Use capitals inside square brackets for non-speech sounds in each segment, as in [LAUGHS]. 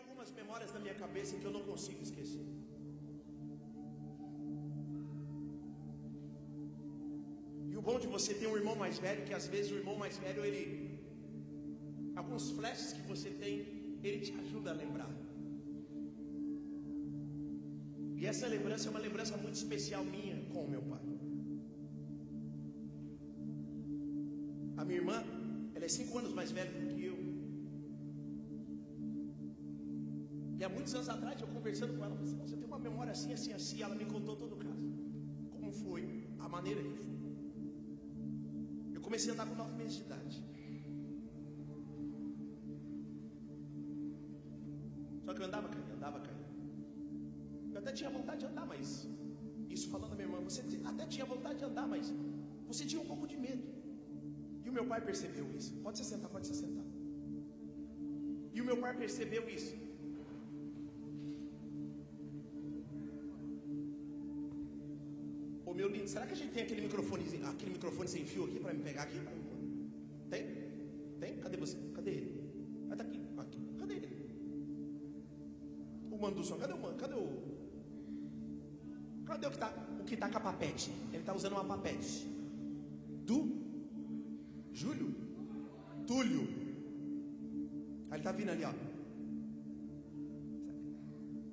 algumas memórias na minha cabeça que eu não consigo esquecer. E o bom de você ter um irmão mais velho, que às vezes o irmão mais velho, ele. Alguns flashes que você tem, ele te ajuda a lembrar. E essa lembrança é uma lembrança muito especial minha com o meu pai. A minha irmã, ela é cinco anos mais velha do que muitos anos atrás, eu conversando com ela, eu falei assim, você tem uma memória assim, assim, assim. Ela me contou todo o caso. Como foi, a maneira que foi. Eu comecei a andar com nove meses de idade. Só que eu andava caindo, andava caindo. Eu até tinha vontade de andar, mas isso falando da minha irmã, você até tinha vontade de andar, mas você tinha um pouco de medo. E o meu pai percebeu isso. Pode se sentar, pode se sentar. E o meu pai percebeu isso. Meu lindo, será que a gente tem aquele microfone, aquele microfone sem fio aqui para me pegar aqui? Tem? Tem? Cadê você? Cadê ele? Ah, tá aqui. aqui. Cadê ele? O mano do som. Cadê o mano? Cadê o. Cadê o que tá? O que tá com a papete? Ele tá usando uma papete. Do Júlio? Túlio. Aí ele tá vindo ali, ó.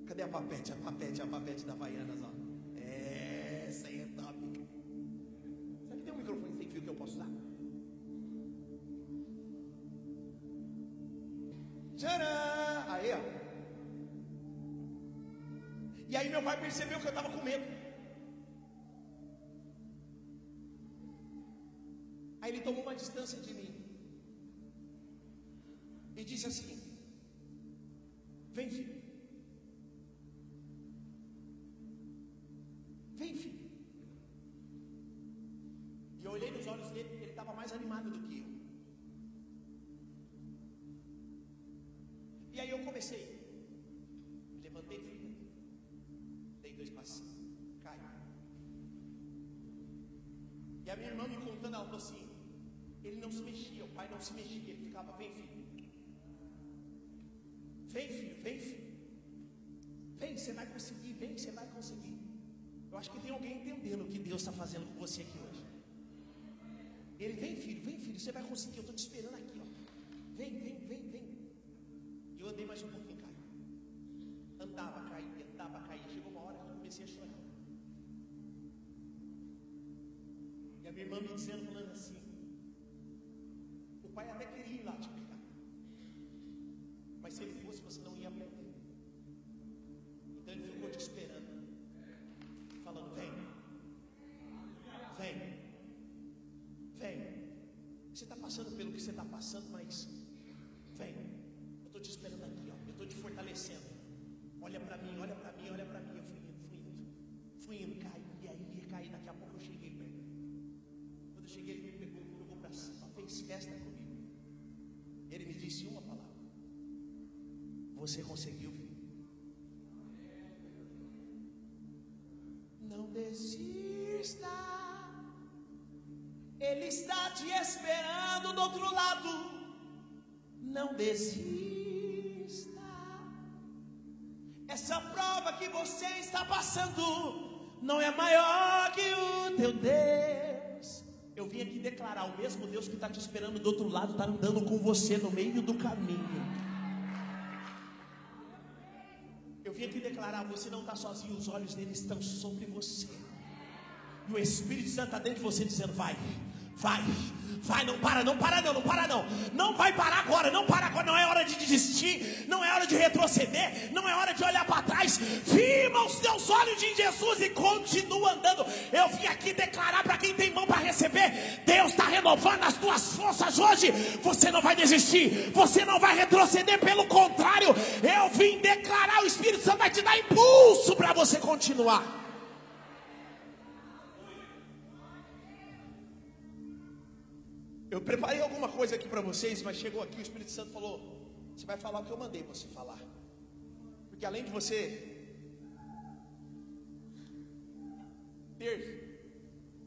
Cadê a papete? A papete, a papete da Havaianas, Tcharam! Aí, ó. E aí meu pai percebeu que eu estava com medo. Aí ele tomou uma distância de mim. E comecei. Levantei, filho. Dei dois passos. Cai. E a minha irmã me contando, ela falou assim: ele não se mexia, o pai não se mexia, ele ficava, vem filho. Vem filho, vem filho. Vem, você vai conseguir, vem, você vai conseguir. Eu acho que tem alguém entendendo o que Deus está fazendo com você aqui hoje. Ele vem, filho, vem, filho, você vai conseguir, eu estou te esperando aqui, ó. Vem, vem, vem, vem. Mais um pouquinho, caí. Andava, caía, andava, caía. Chegou uma hora que eu comecei a chorar. E a minha irmã me dizendo, falando assim, o pai até queria ir lá te pegar. Mas se ele fosse, você não ia aprender. Então ele ficou te esperando. Falando, vem. Vem. Vem. Você está passando pelo que você está passando, mas festa comigo. Ele me disse uma palavra. Você conseguiu, filho. Não desista. Ele está te esperando do outro lado. Não desista. Essa prova que você está passando não é maior que o teu Deus. Vim aqui declarar: o mesmo Deus que está te esperando do outro lado está andando com você no meio do caminho. Eu vim aqui declarar: você não está sozinho, os olhos dele estão sobre você. E o Espírito Santo está dentro de você dizendo: vai, vai, vai, não para, não para, não, não para, não. Não vai parar agora, não para agora, não é hora de desistir, não é hora de retroceder, não é hora de olhar para trás. Firma os teus olhos em Jesus e continua andando. Eu vim aqui declarar para quem tem mão para receber: Deus está renovando as tuas forças hoje. Você não vai desistir, você não vai retroceder, pelo contrário, eu vim declarar: o Espírito Santo vai te dar impulso para você continuar. Eu preparei alguma coisa aqui para vocês, mas chegou aqui o Espírito Santo falou: Você vai falar o que eu mandei você falar. Porque além de você ter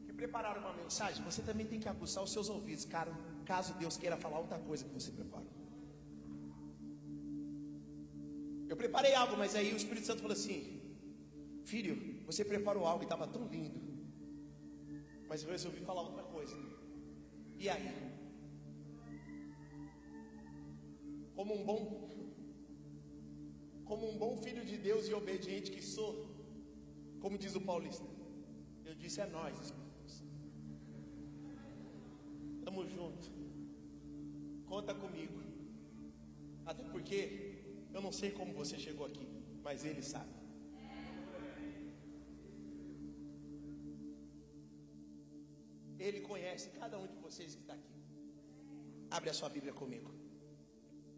que preparar uma mensagem, você também tem que aguçar os seus ouvidos, cara, caso Deus queira falar outra coisa que você preparou. Eu preparei algo, mas aí o Espírito Santo falou assim: Filho, você preparou algo e estava tão lindo, mas eu resolvi falar outra coisa. E aí? Como um bom como um bom filho de Deus e obediente que sou, como diz o paulista, eu disse é nós, Tamo junto. Conta comigo. Até porque eu não sei como você chegou aqui, mas ele sabe. Ele conhece cada um de vocês que está aqui. Abre a sua Bíblia comigo.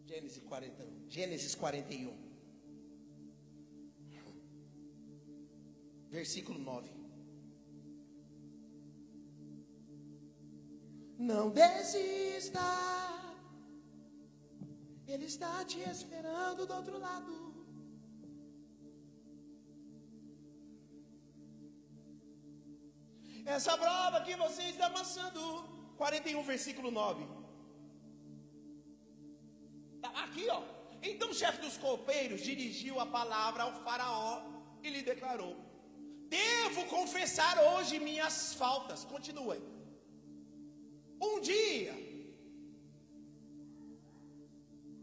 Gênesis 41. Gênesis 41. Versículo 9. Não desista. Ele está te esperando do outro lado. Essa prova que você está passando. 41, versículo 9. Tá aqui, ó. Então o chefe dos copeiros dirigiu a palavra ao faraó e lhe declarou: Devo confessar hoje minhas faltas. Continue. Um dia.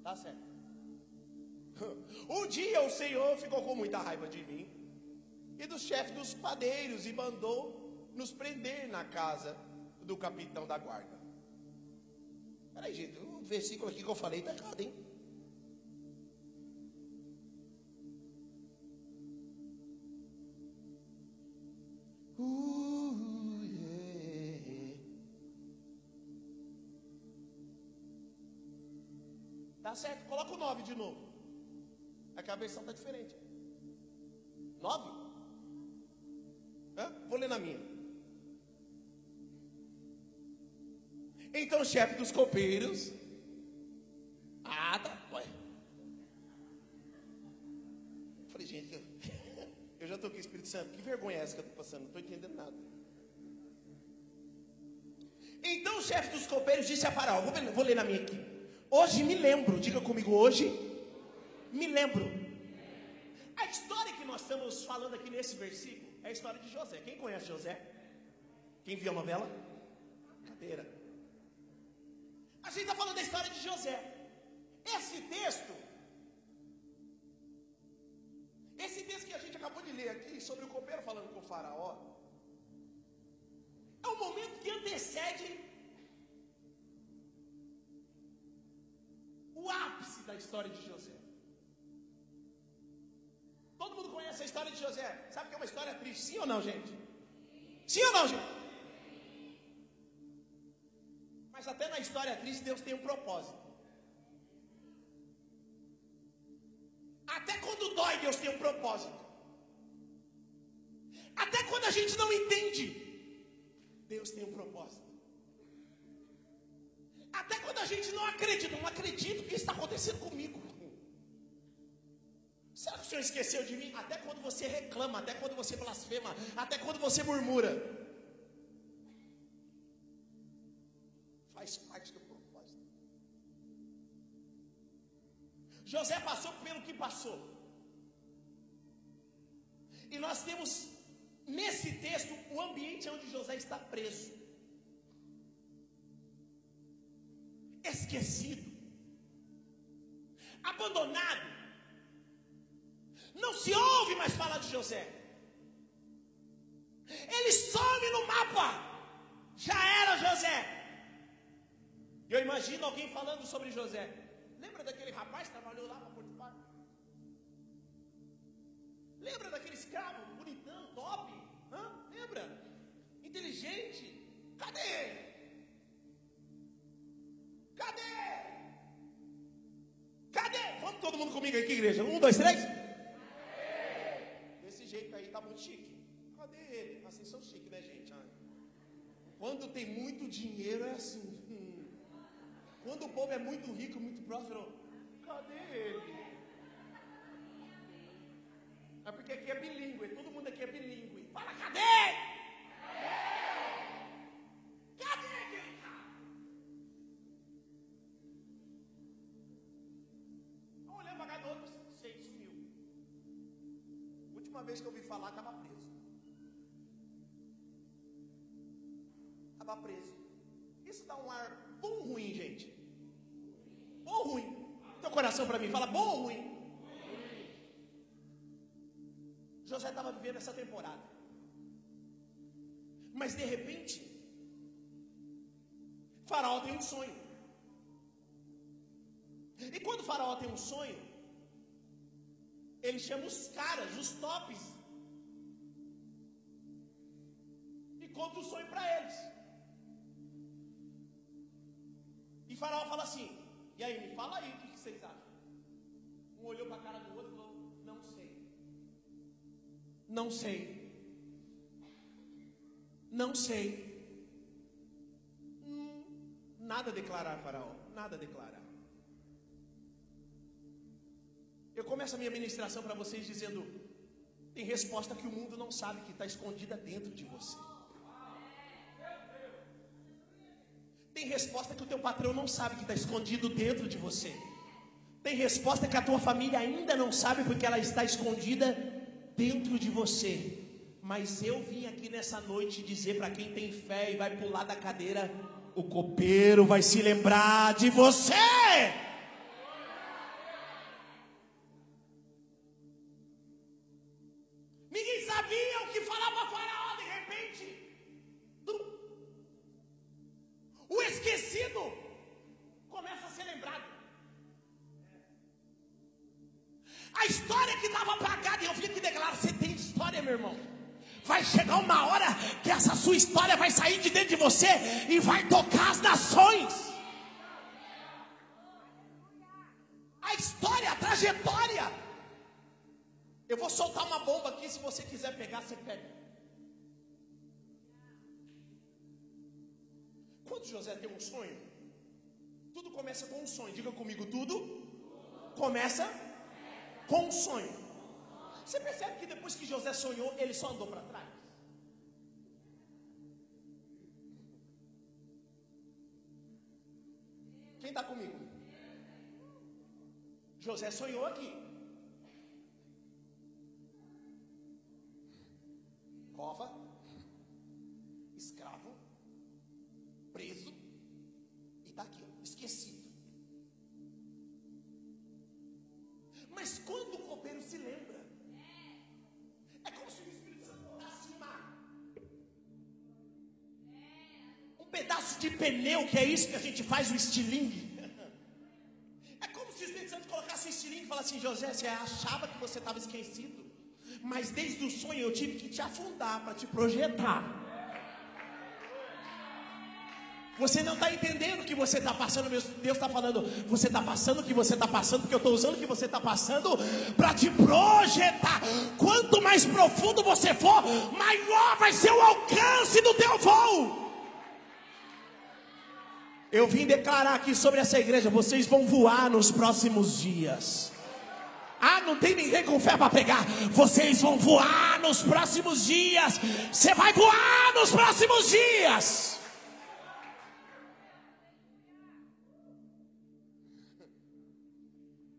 Tá certo. [LAUGHS] Um dia o Senhor ficou com muita raiva de mim e dos chefes dos padeiros e mandou nos prender na casa do capitão da guarda. Peraí, gente, o versículo aqui que eu falei está errado, hein? Uh, yeah. Tá certo, coloca o 9 de novo. É que a versão está diferente. 9? O chefe dos copeiros. Ah, tá. Ué. Falei, gente, eu, [LAUGHS] eu já aqui, Espírito Santo. Que vergonha é essa que eu estou passando? Não estou entendendo nada. Então o chefe dos copeiros disse a Faraó: vou, vou ler na minha aqui. Hoje me lembro, diga comigo, hoje me lembro. A história que nós estamos falando aqui nesse versículo é a história de José. Quem conhece José? Quem viu a novela? Cadeira. A gente está falando da história de José. Esse texto, esse texto que a gente acabou de ler aqui, sobre o copeiro falando com o faraó, é um momento que antecede o ápice da história de José. Todo mundo conhece a história de José. Sabe que é uma história triste? Sim ou não, gente? Sim ou não, gente? Até na história triste, Deus tem um propósito. Até quando dói, Deus tem um propósito. Até quando a gente não entende, Deus tem um propósito. Até quando a gente não acredita, não acredito que está acontecendo comigo. Será que o Senhor esqueceu de mim? Até quando você reclama, até quando você blasfema, até quando você murmura. Faz parte do propósito. José passou pelo que passou. E nós temos nesse texto o ambiente onde José está preso. esquecido, abandonado. Não se ouve mais falar de José. Ele some no mapa. Já era José. Eu imagino alguém falando sobre José. Lembra daquele rapaz que trabalhou lá para Potifar? Lembra daquele escravo bonitão, top? Hã? Lembra? Inteligente. Cadê ele? Cadê? Cadê? Vamos todo mundo comigo aqui, igreja. Um, dois, três. Desse jeito aí tá muito chique. Cadê ele? Assim são chique, né, gente? Quando tem muito dinheiro é assim. Quando o povo é muito rico, muito próspero, cadê ele? É porque aqui é bilíngue, todo mundo aqui é bilíngue. Fala, cadê? Cadê aquele cara? Vamos olhar para cada outro, sei, sumiu. última vez que eu ouvi falar, estava preso. Estava preso. Isso dá um ar ou ruim, gente? Bom ou ruim? Teu coração para mim fala bom ou ruim? José estava vivendo essa temporada. Mas de repente, Faraó tem um sonho. E quando Faraó tem um sonho, ele chama os caras, os tops, e conta o sonho para eles. E Faraó fala assim: E aí, me fala aí o que vocês acham? Um olhou para a cara do outro e falou: Não sei. Não sei. Não sei. Hum, nada declarar, Faraó. Nada declarar. Eu começo a minha ministração para vocês dizendo: tem resposta que o mundo não sabe que está escondida dentro de você. Tem resposta que o teu patrão não sabe que está escondido dentro de você. Tem resposta que a tua família ainda não sabe porque ela está escondida dentro de você. Mas eu vim aqui nessa noite dizer para quem tem fé e vai pular da cadeira: o copeiro vai se lembrar de você. José tem um sonho, tudo começa com um sonho. Diga comigo, tudo começa com um sonho. Você percebe que depois que José sonhou, ele só andou para trás? Quem está comigo? José sonhou aqui. Pedaço de pneu, que é isso que a gente faz o estilingue. É como se o Espírito Santo colocasse um estilingue e falasse assim: José, você achava que você estava esquecido, mas desde o sonho eu tive que te afundar para te projetar. Você não está entendendo o que você está passando, Deus está falando, você está passando o que você está passando, porque eu estou usando o que você está passando para te projetar. Quanto mais profundo você for, maior vai ser o alcance do teu voo. Eu vim declarar aqui sobre essa igreja: vocês vão voar nos próximos dias. Ah, não tem ninguém com fé para pegar. Vocês vão voar nos próximos dias. Você vai voar nos próximos dias.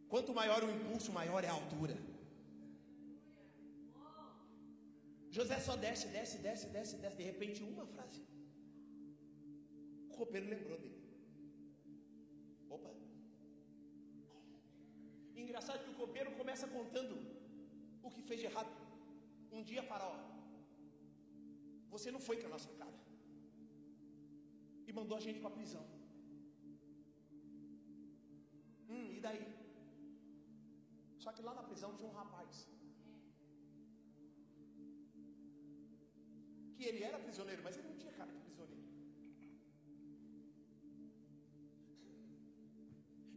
Quanto maior o impulso, maior é a altura. José só desce, desce, desce, desce, desce. De repente, uma frase. O copeiro lembrou dele. Engraçado que o copeiro começa contando o que fez de errado. Um dia, Faraó, você não foi com a nossa cara. E mandou a gente para a prisão. Hum, e daí? Só que lá na prisão tinha um rapaz. Que ele era prisioneiro, mas ele não tinha cara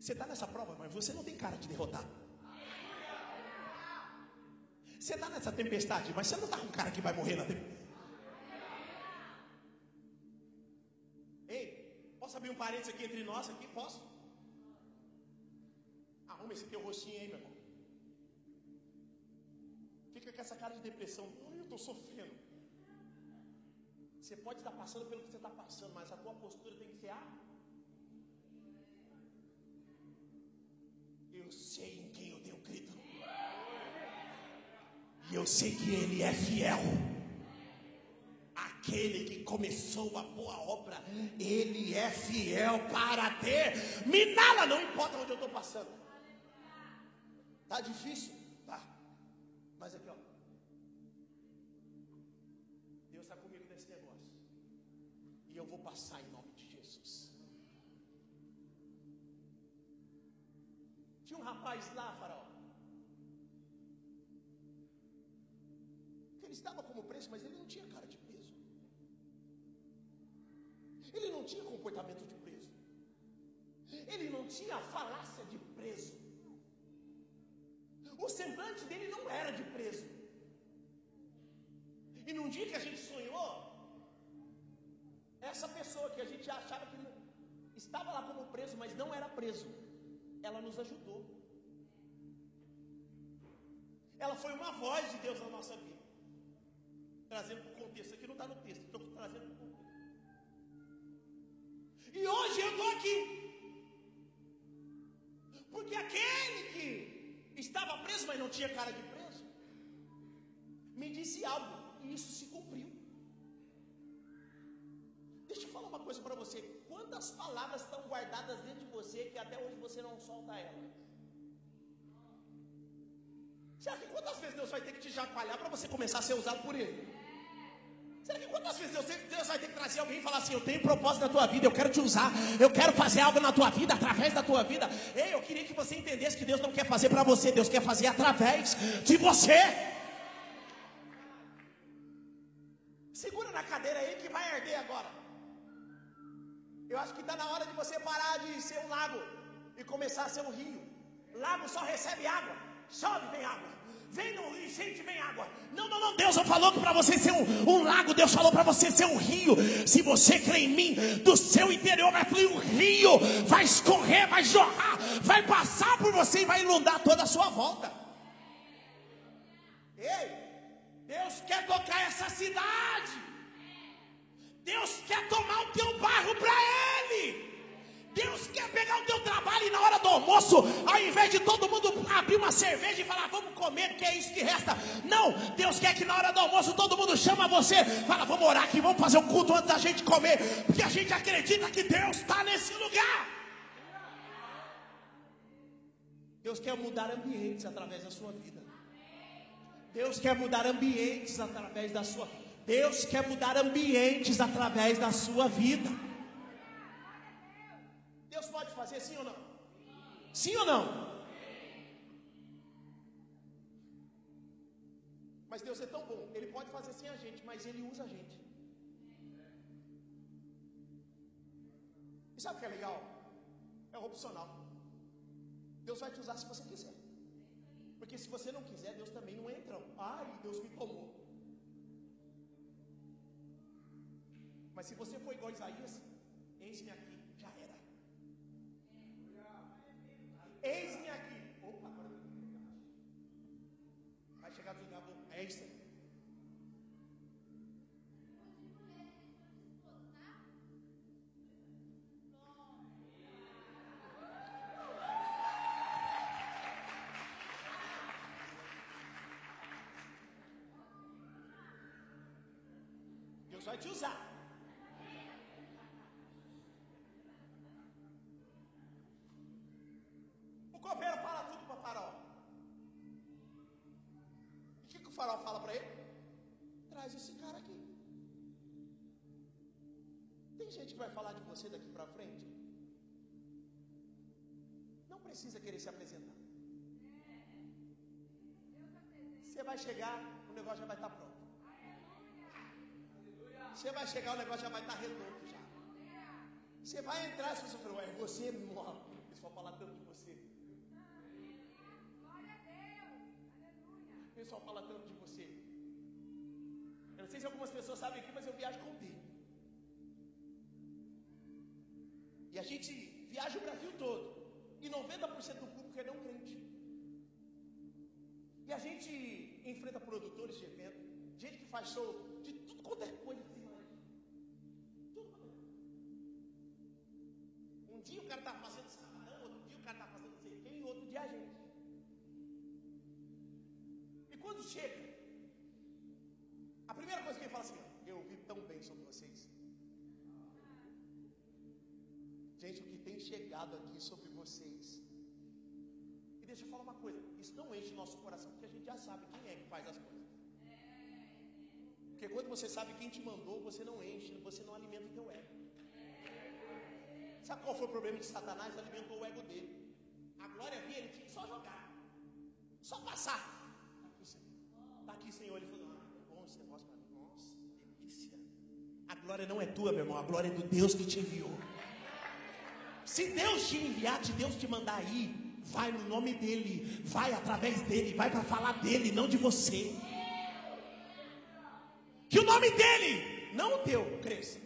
Você está nessa prova, mas você não tem cara de derrotar. Você está nessa tempestade, mas você não está com cara que vai morrer na tempestade. Ei, posso abrir um parênteses aqui entre nós aqui? Posso? Arruma esse teu rostinho aí, meu irmão. Fica com essa cara de depressão. Ai, eu estou sofrendo. Você pode estar passando pelo que você está passando, mas a tua postura tem que ser a. sei em quem eu tenho crido. E eu sei que Ele é fiel. Aquele que começou a boa obra, Ele é fiel para terminá-la. Não importa onde eu estou passando. Tá difícil? Tá. Mas aqui, ó. Deus está comigo nesse negócio. E eu vou passar em nome rapaz lá, Faraó. Ele estava como preso, mas ele não tinha cara de preso. Ele não tinha comportamento de preso. Ele não tinha falácia de preso. O semblante dele não era de preso. E num dia que a gente sonhou, essa pessoa que a gente achava que estava lá como preso, mas não era preso, ela nos ajudou. Ela foi uma voz de Deus na nossa vida. Trazendo para o contexto, aqui não está no texto, estou trazendo para o contexto. E hoje eu estou aqui. Porque aquele que estava preso, mas não tinha cara de preso, me disse algo, e isso se cumpriu. Deixa eu falar uma coisa para você: quantas palavras estão guardadas dentro de você que até hoje você não solta elas? Será que quantas vezes Deus vai ter que te chacoalhar para você começar a ser usado por Ele? Será que quantas vezes Deus, Deus, vai ter que trazer alguém e falar assim: Eu tenho propósito na tua vida, eu quero te usar, eu quero fazer algo na tua vida, através da tua vida. Ei, eu queria que você entendesse que Deus não quer fazer para você, Deus quer fazer através de você. Segura na cadeira aí que vai arder agora. Eu acho que está na hora de você parar de ser um lago e começar a ser um rio. Lago só recebe água, chove, vem água. Vem no enchente, vem água. Não, não, não. Deus não falou que para você ser um, um, lago, Deus falou para você ser um rio. Se você crê em mim, do seu interior vai fluir um rio, vai escorrer, vai jorrar, vai passar por você e vai inundar toda a sua volta. Ei, Deus quer tocar essa cidade. Deus quer tomar o teu bairro para Ele. Deus quer pegar o teu trabalho e na hora do almoço, ao invés de todo mundo abrir uma cerveja e falar, vamos comer, que é isso que resta. Não, Deus quer que na hora do almoço todo mundo chama você, fala, vamos orar aqui, vamos fazer um culto antes da gente comer, porque a gente acredita que Deus está nesse lugar. Deus quer mudar ambientes através da sua vida. Deus quer mudar ambientes através da sua. Deus quer mudar ambientes através da sua vida. Deus pode fazer sim ou não? Sim ou não? Mas Deus é tão bom, Ele pode fazer sem a gente, mas Ele usa a gente. E sabe o que é legal? É opcional. Deus vai te usar se você quiser. Porque se você não quiser, Deus também não entra. Ai, Deus me tomou. Mas se você for igual a Isaías, eis-me aqui, já era. Eis-me aqui. Opa, agora vai chegar do lugar. É isso aí. Deus vai te usar. O coveiro fala tudo para o faraó. E o faraó fala para ele? Traz esse cara aqui. Tem gente que vai falar de você daqui para frente. Não precisa querer se apresentar. Você vai chegar, o negócio já vai estar pronto. Você vai chegar, o negócio já vai estar redondo já. Você vai entrar, se você for, é você morre. Eles vão falar tanto de você. Pessoal fala tanto de você. Eu não sei se algumas pessoas sabem aqui, mas eu viajo com B. E a gente viaja o Brasil todo. E 90% do público é não crente. E a gente enfrenta produtores de evento, gente que faz show de tudo quanto é coisa. Tudo quanto é. Um dia o cara está fazendo samarão, outro dia o cara está fazendo não sei quem, outro dia a gente. Quando chega, a primeira coisa que ele fala assim: Eu ouvi tão bem sobre vocês. Gente, o que tem chegado aqui sobre vocês. E deixa eu falar uma coisa: Isso não enche nosso coração, porque a gente já sabe quem é que faz as coisas. Porque quando você sabe quem te mandou, você não enche, você não alimenta o teu ego. Sabe qual foi o problema de Satanás? Alimentou o ego dele. A glória dele, ele tinha que só jogar, só passar aqui, Senhor. Ele falou: ah, é bom esse negócio para mim. Nossa, delícia. A glória não é tua, meu irmão, a glória é do Deus que te enviou. Se Deus te enviar, se Deus te mandar ir, vai no nome dele, vai através dele, vai para falar dele, não de você. Que o nome dele, não o teu, cresça.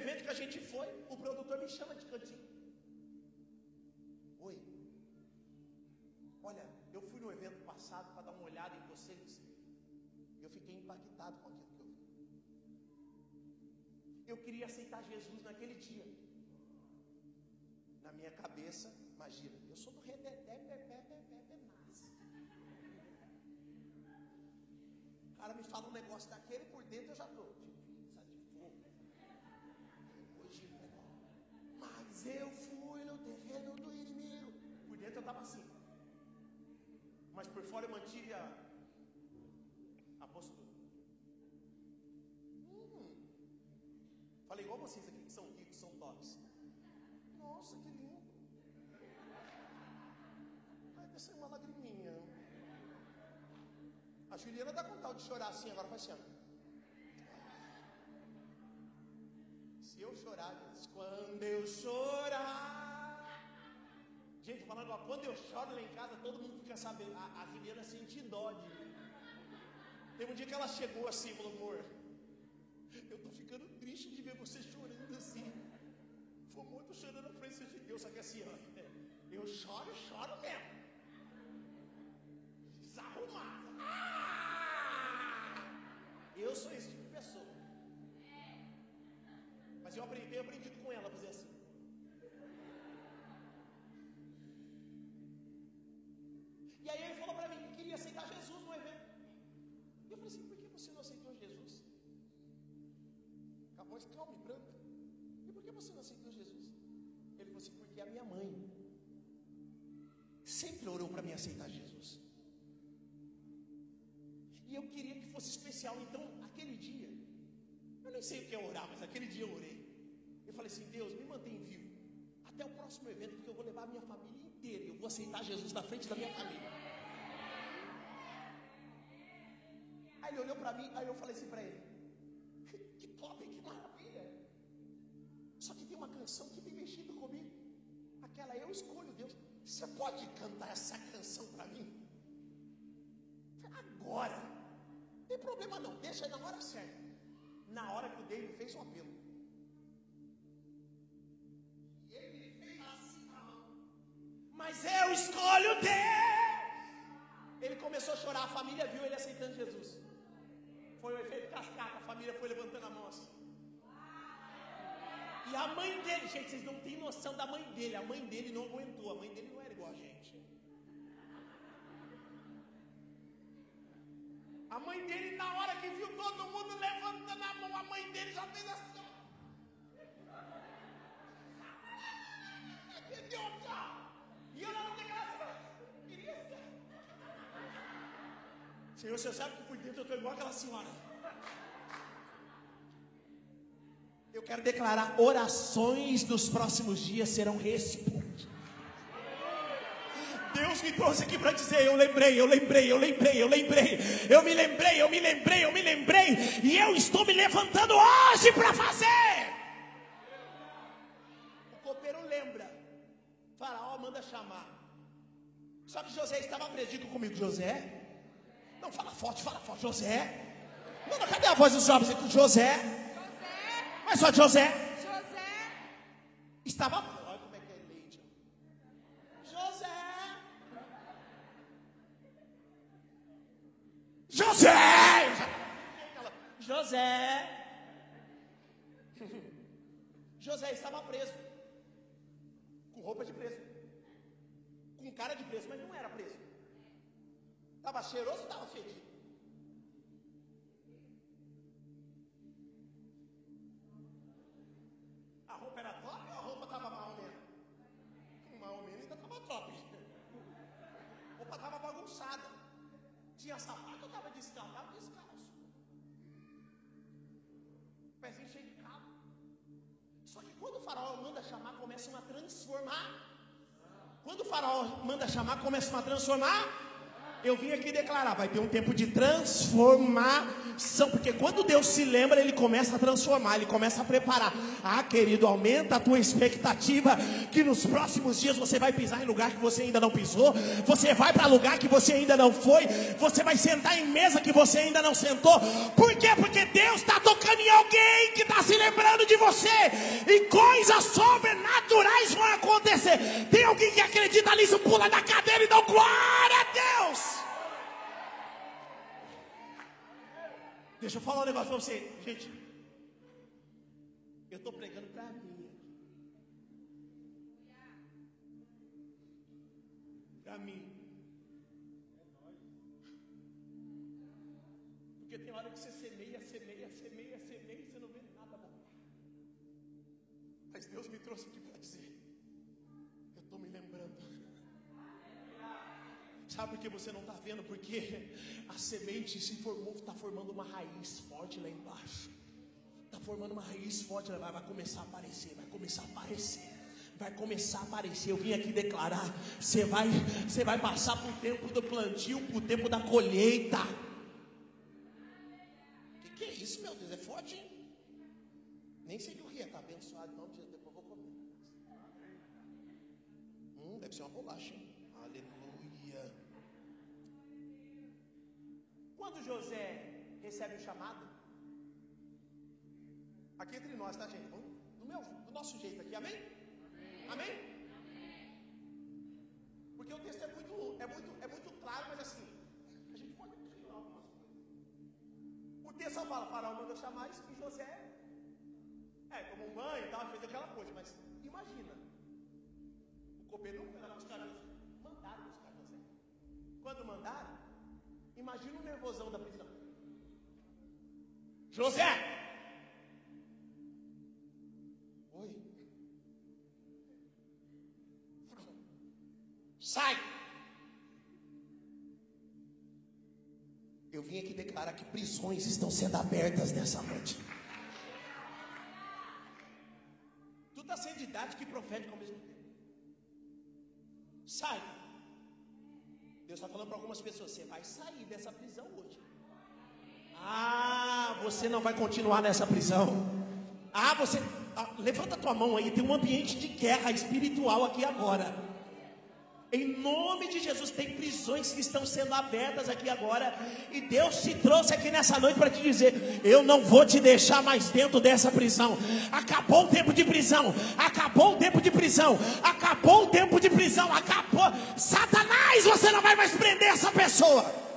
Evento que a gente foi, o produtor me chama de cantinho. Oi. Olha, eu fui no evento passado para dar uma olhada em vocês. E eu fiquei impactado com aquilo que eu vi. Eu queria aceitar Jesus naquele dia. Na minha cabeça, imagina, eu sou do Rededé, O cara me fala um negócio daquele, por dentro eu já estou. Pizza de fogo. Hoje, mas eu fui no terreno do inimigo. Por dentro eu estava assim. Mas por fora eu mantive a, postura. Hum. Falei igual vocês aqui que são ricos, são tops. Nossa, que lindo. Vai descer uma lagriminha. A Juliana dá com tal de chorar assim, agora faz assim. Se eu chorar, diz, quando eu chorar. Gente, falando, ó, quando eu choro lá em casa, todo mundo fica sabendo. A, a Juliana sente dó de mim. Teve um dia que ela chegou assim e falou, amor, eu tô ficando triste de ver você chorando assim. Foi muito chorando na presença de Deus, só que assim, ó, eu choro, choro mesmo. Desarrumado. Ah! Eu sou esse eu aprendi, eu aprendi com ela a fazer assim. E aí ele falou para mim que queria aceitar Jesus no evento. E eu falei assim, por que você não aceitou Jesus? Com a voz calma e branca. E por que você não aceitou Jesus? Ele falou assim, porque a minha mãe sempre orou para mim aceitar Jesus. E eu queria que fosse especial. Então, aquele dia, eu nem sei o que é orar, mas aquele dia eu orei. Falei assim: Deus, me mantém vivo até o próximo evento, porque eu vou levar a minha família inteira. Eu vou aceitar Jesus na frente da minha família. Aí ele olhou para mim, aí eu falei assim para ele: Que top, que maravilha. Só que tem uma canção que tem mexido comigo. Aquela eu escolho Deus. Você pode cantar essa canção para mim? Agora. Não tem problema não, deixa na hora certa. Na hora que o David fez um apelo. Mas eu escolho Deus. Ele começou a chorar, a família viu ele aceitando Jesus. Foi o efeito cascata, a família foi levantando a mão assim. E a mãe dele, gente, vocês não têm noção da mãe dele. A mãe dele não aguentou. A mãe dele não era igual a gente. A mãe dele, na hora que viu todo mundo levantando a mão, a mãe dele já fez assim. Senhor, você sabe que por dentro eu estou igual aquela senhora. Eu quero declarar: orações dos próximos dias serão respondidas. Deus me trouxe aqui para dizer: eu lembrei, eu lembrei, eu lembrei, eu lembrei, eu me lembrei, eu me lembrei, eu me lembrei, e eu estou me levantando hoje para fazer. O copeiro lembra, Faraó manda chamar. Só que José estava preso comigo, José. Não, fala forte, fala forte, José. Não, não, cadê a voz dos jovens? José. José. Mas só José. José. Estava Olha como é que é leite. José. José. José. [LAUGHS] José estava preso. cara de preso, mas não era preso. Estava cheiroso ou estava fedido? A roupa era top ou a roupa estava mal mesmo? Mal mesmo ainda estava top. A roupa estava bagunçada. Tinha sapato ou estava descalço? Estava descalço. Pezinho cheio de cabo. Só que quando o faraó manda chamar, começam a transformar. Quando o faraó manda chamar, começam a transformar eu vim aqui declarar, vai ter um tempo de transformação, porque quando Deus se lembra, Ele começa a transformar, Ele começa a preparar. Ah, querido, aumenta a tua expectativa, que nos próximos dias você vai pisar em lugar que você ainda não pisou, você vai para lugar que você ainda não foi, você vai sentar em mesa que você ainda não sentou. Por quê? Porque Deus está tocando em alguém que está se lembrando de você, e coisas sobrenaturais vão acontecer. Tem alguém que acredita nisso, pula da cadeira e dá glória a Deus. Deixa eu falar um negócio para você, gente. Eu estou pregando para mim. Para mim. Porque tem hora que você semeia, semeia, semeia, semeia e você não vê nada bom. Mas Deus me trouxe aqui para dizer: Eu estou me lembrando. Sabe por que você não está vendo? Porque a semente se formou, está formando uma raiz forte lá embaixo. Está formando uma raiz forte, vai, vai começar a aparecer, vai começar a aparecer. Vai começar a aparecer. Eu vim aqui declarar. Você vai, você vai passar por tempo do plantio, por tempo da colheita. O que, que, é isso, meu Deus? É forte, hein? Nem sei o que é, está abençoado. Não, depois eu vou comer. Hum, deve ser uma bolacha, hein? José recebe o chamado, aqui entre nós, tá, gente? Vamos, do, meu, do nosso jeito aqui, amém? Amém? amém? Porque o texto é muito, é muito, é muito claro, mas assim, a gente pode tirar algumas coisas. O texto só fala, faraó manda chamar e José, é, tomou um banho e tal, fez aquela coisa, mas imagina, o copeiro não foi lá buscar mandaram buscar José. Quando mandaram, Imagina o nervosão da prisão. José! Oi. Sai! Eu vim aqui declarar que prisões estão sendo abertas nessa noite. Tu está sendo didático e profético ao mesmo tempo. Deus está falando para algumas pessoas: você vai sair dessa prisão hoje. Ah, você não vai continuar nessa prisão. Ah, você. Ah, levanta tua mão aí, tem um ambiente de guerra espiritual aqui agora. Em nome de Jesus, tem prisões que estão sendo abertas aqui agora. E Deus te trouxe aqui nessa noite para te dizer: Eu não vou te deixar mais dentro dessa prisão. Acabou o tempo de prisão. Acabou o tempo de prisão. Acabou o tempo de prisão. Acabou. Satanás, você não vai mais prender essa pessoa.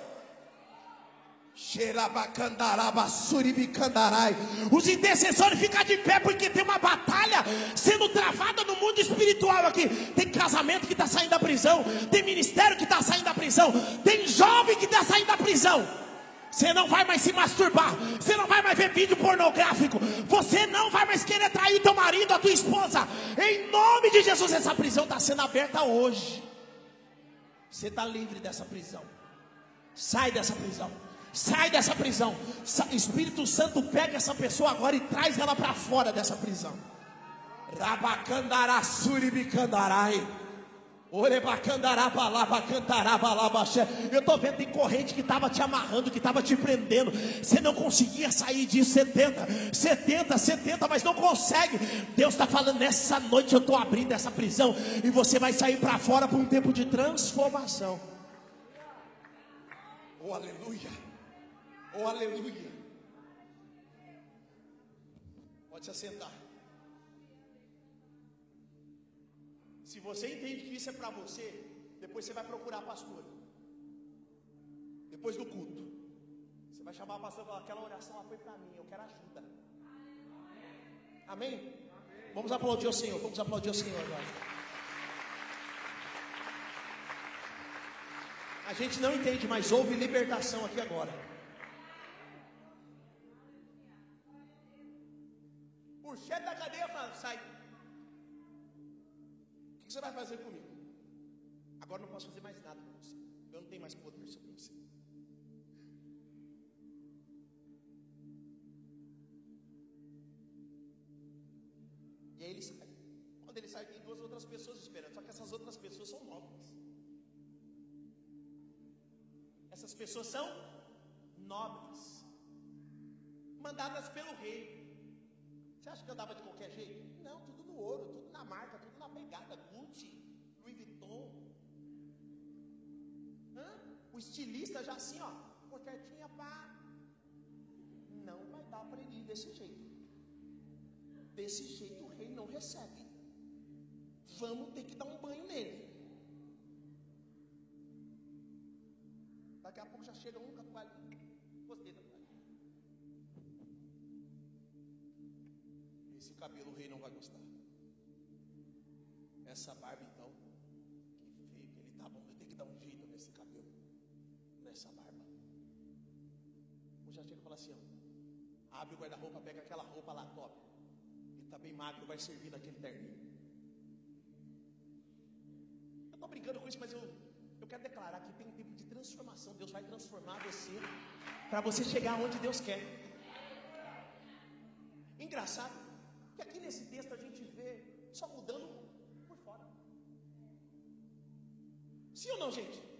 Os intercessores ficam de pé porque tem uma batalha sendo travada no mundo espiritual aqui. Tem casamento que está saindo da prisão, tem ministério que está saindo da prisão, tem jovem que está saindo da prisão. Você não vai mais se masturbar, você não vai mais ver vídeo pornográfico, você não vai mais querer trair teu marido, a tua esposa. Em nome de Jesus, essa prisão está sendo aberta hoje. Você está livre dessa prisão. Sai dessa prisão. Sai dessa prisão. Espírito Santo pega essa pessoa agora e traz ela para fora dessa prisão. Eu estou vendo tem corrente que estava te amarrando, que estava te prendendo. Você não conseguia sair disso. 70, 70, 70, mas não consegue. Deus está falando nessa noite. Eu estou abrindo essa prisão. E você vai sair para fora por um tempo de transformação. Oh, aleluia. Oh, aleluia. Pode se assentar. Se você entende que isso é para você, depois você vai procurar a pastora. Depois do culto. Você vai chamar a pastora e falar: aquela oração lá foi para mim, eu quero ajuda. Amém? Amém? Vamos aplaudir o Senhor, vamos aplaudir o Senhor agora. A gente não entende, mas houve libertação aqui agora. O chefe da cadeia fala: sai. O que você vai fazer comigo? Agora não posso fazer mais nada com você. Eu não tenho mais poder sobre você. E aí ele sai. Quando ele sai, tem duas outras pessoas esperando. Só que essas outras pessoas são nobres. Essas pessoas são nobres. Mandadas pelo rei. Você acha que andava de qualquer jeito? Não, tudo no ouro, tudo na marca, tudo na pegada. Gucci, O estilista já assim, ó, cortetinha pá. Não vai dar para ele ir desse jeito. Desse jeito o rei não recebe. Vamos ter que dar um banho nele. Daqui a pouco já chega um com a. Gostei da. Esse cabelo o rei não vai gostar. Essa barba então, que feio que ele tá, vamos ter que dar um jeito nesse cabelo, nessa barba. Um já chega e fala assim, ó, abre o guarda-roupa, pega aquela roupa lá top. Ele tá bem magro, vai servir naquele terninho. Eu tô brincando com isso, mas eu, eu quero declarar que tem um tempo de transformação. Deus vai transformar você para você chegar onde Deus quer. Engraçado que aqui nesse texto a gente vê só mudando por fora. Sim ou não, gente?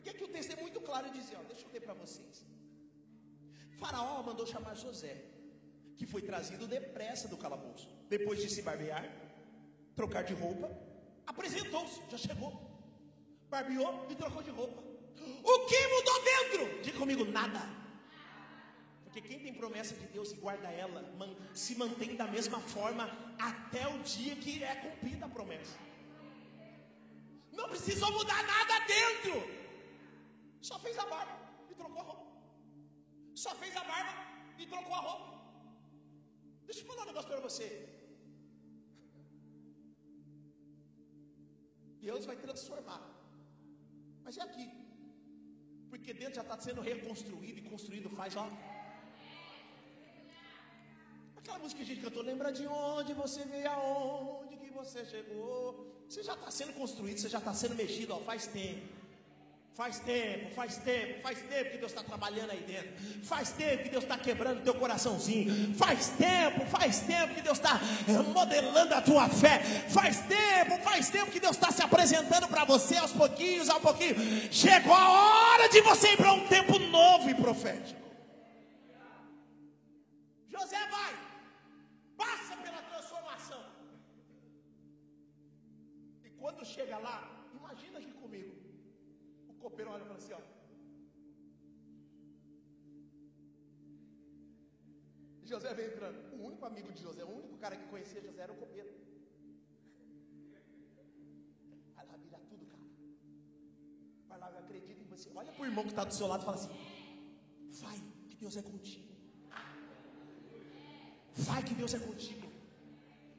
Porque aqui o texto é muito claro e dizer, ó, deixa eu ler para vocês. Faraó mandou chamar José, que foi trazido depressa do calabouço. Depois de se barbear, trocar de roupa, apresentou-se, já chegou. Barbeou e trocou de roupa. O que mudou dentro? Diga comigo, nada. Porque quem tem promessa de Deus e guarda ela, man, se mantém da mesma forma até o dia que é cumprida a promessa. Não precisou mudar nada dentro. Só fez a barba e trocou a roupa. Só fez a barba e trocou a roupa. Deixa eu falar um negócio para você. Deus vai transformar. Mas é aqui. Porque dentro já está sendo reconstruído e construído faz, ó. Aquela música que a gente cantou, lembra de onde você veio, aonde que você chegou. Você já está sendo construído, você já está sendo mexido, ó, faz tempo. Faz tempo, faz tempo, faz tempo que Deus está trabalhando aí dentro. Faz tempo que Deus está quebrando teu coraçãozinho. Faz tempo, faz tempo que Deus está modelando a tua fé. Faz tempo, faz tempo que Deus está se apresentando para você aos pouquinhos, aos pouquinhos. Chegou a hora de você ir para um tempo novo e profético. José vai, passa pela transformação. E quando chega lá, imagina aqui comigo. Copeiro olha e fala assim: ó. José vem entrando. O único amigo de José, o único cara que conhecia José era o copeiro. Vai lá, vira tudo, cara. Vai lá, eu acredito em você. Olha pro irmão que está do seu lado e fala assim: Vai, que Deus é contigo. Vai que Deus é contigo.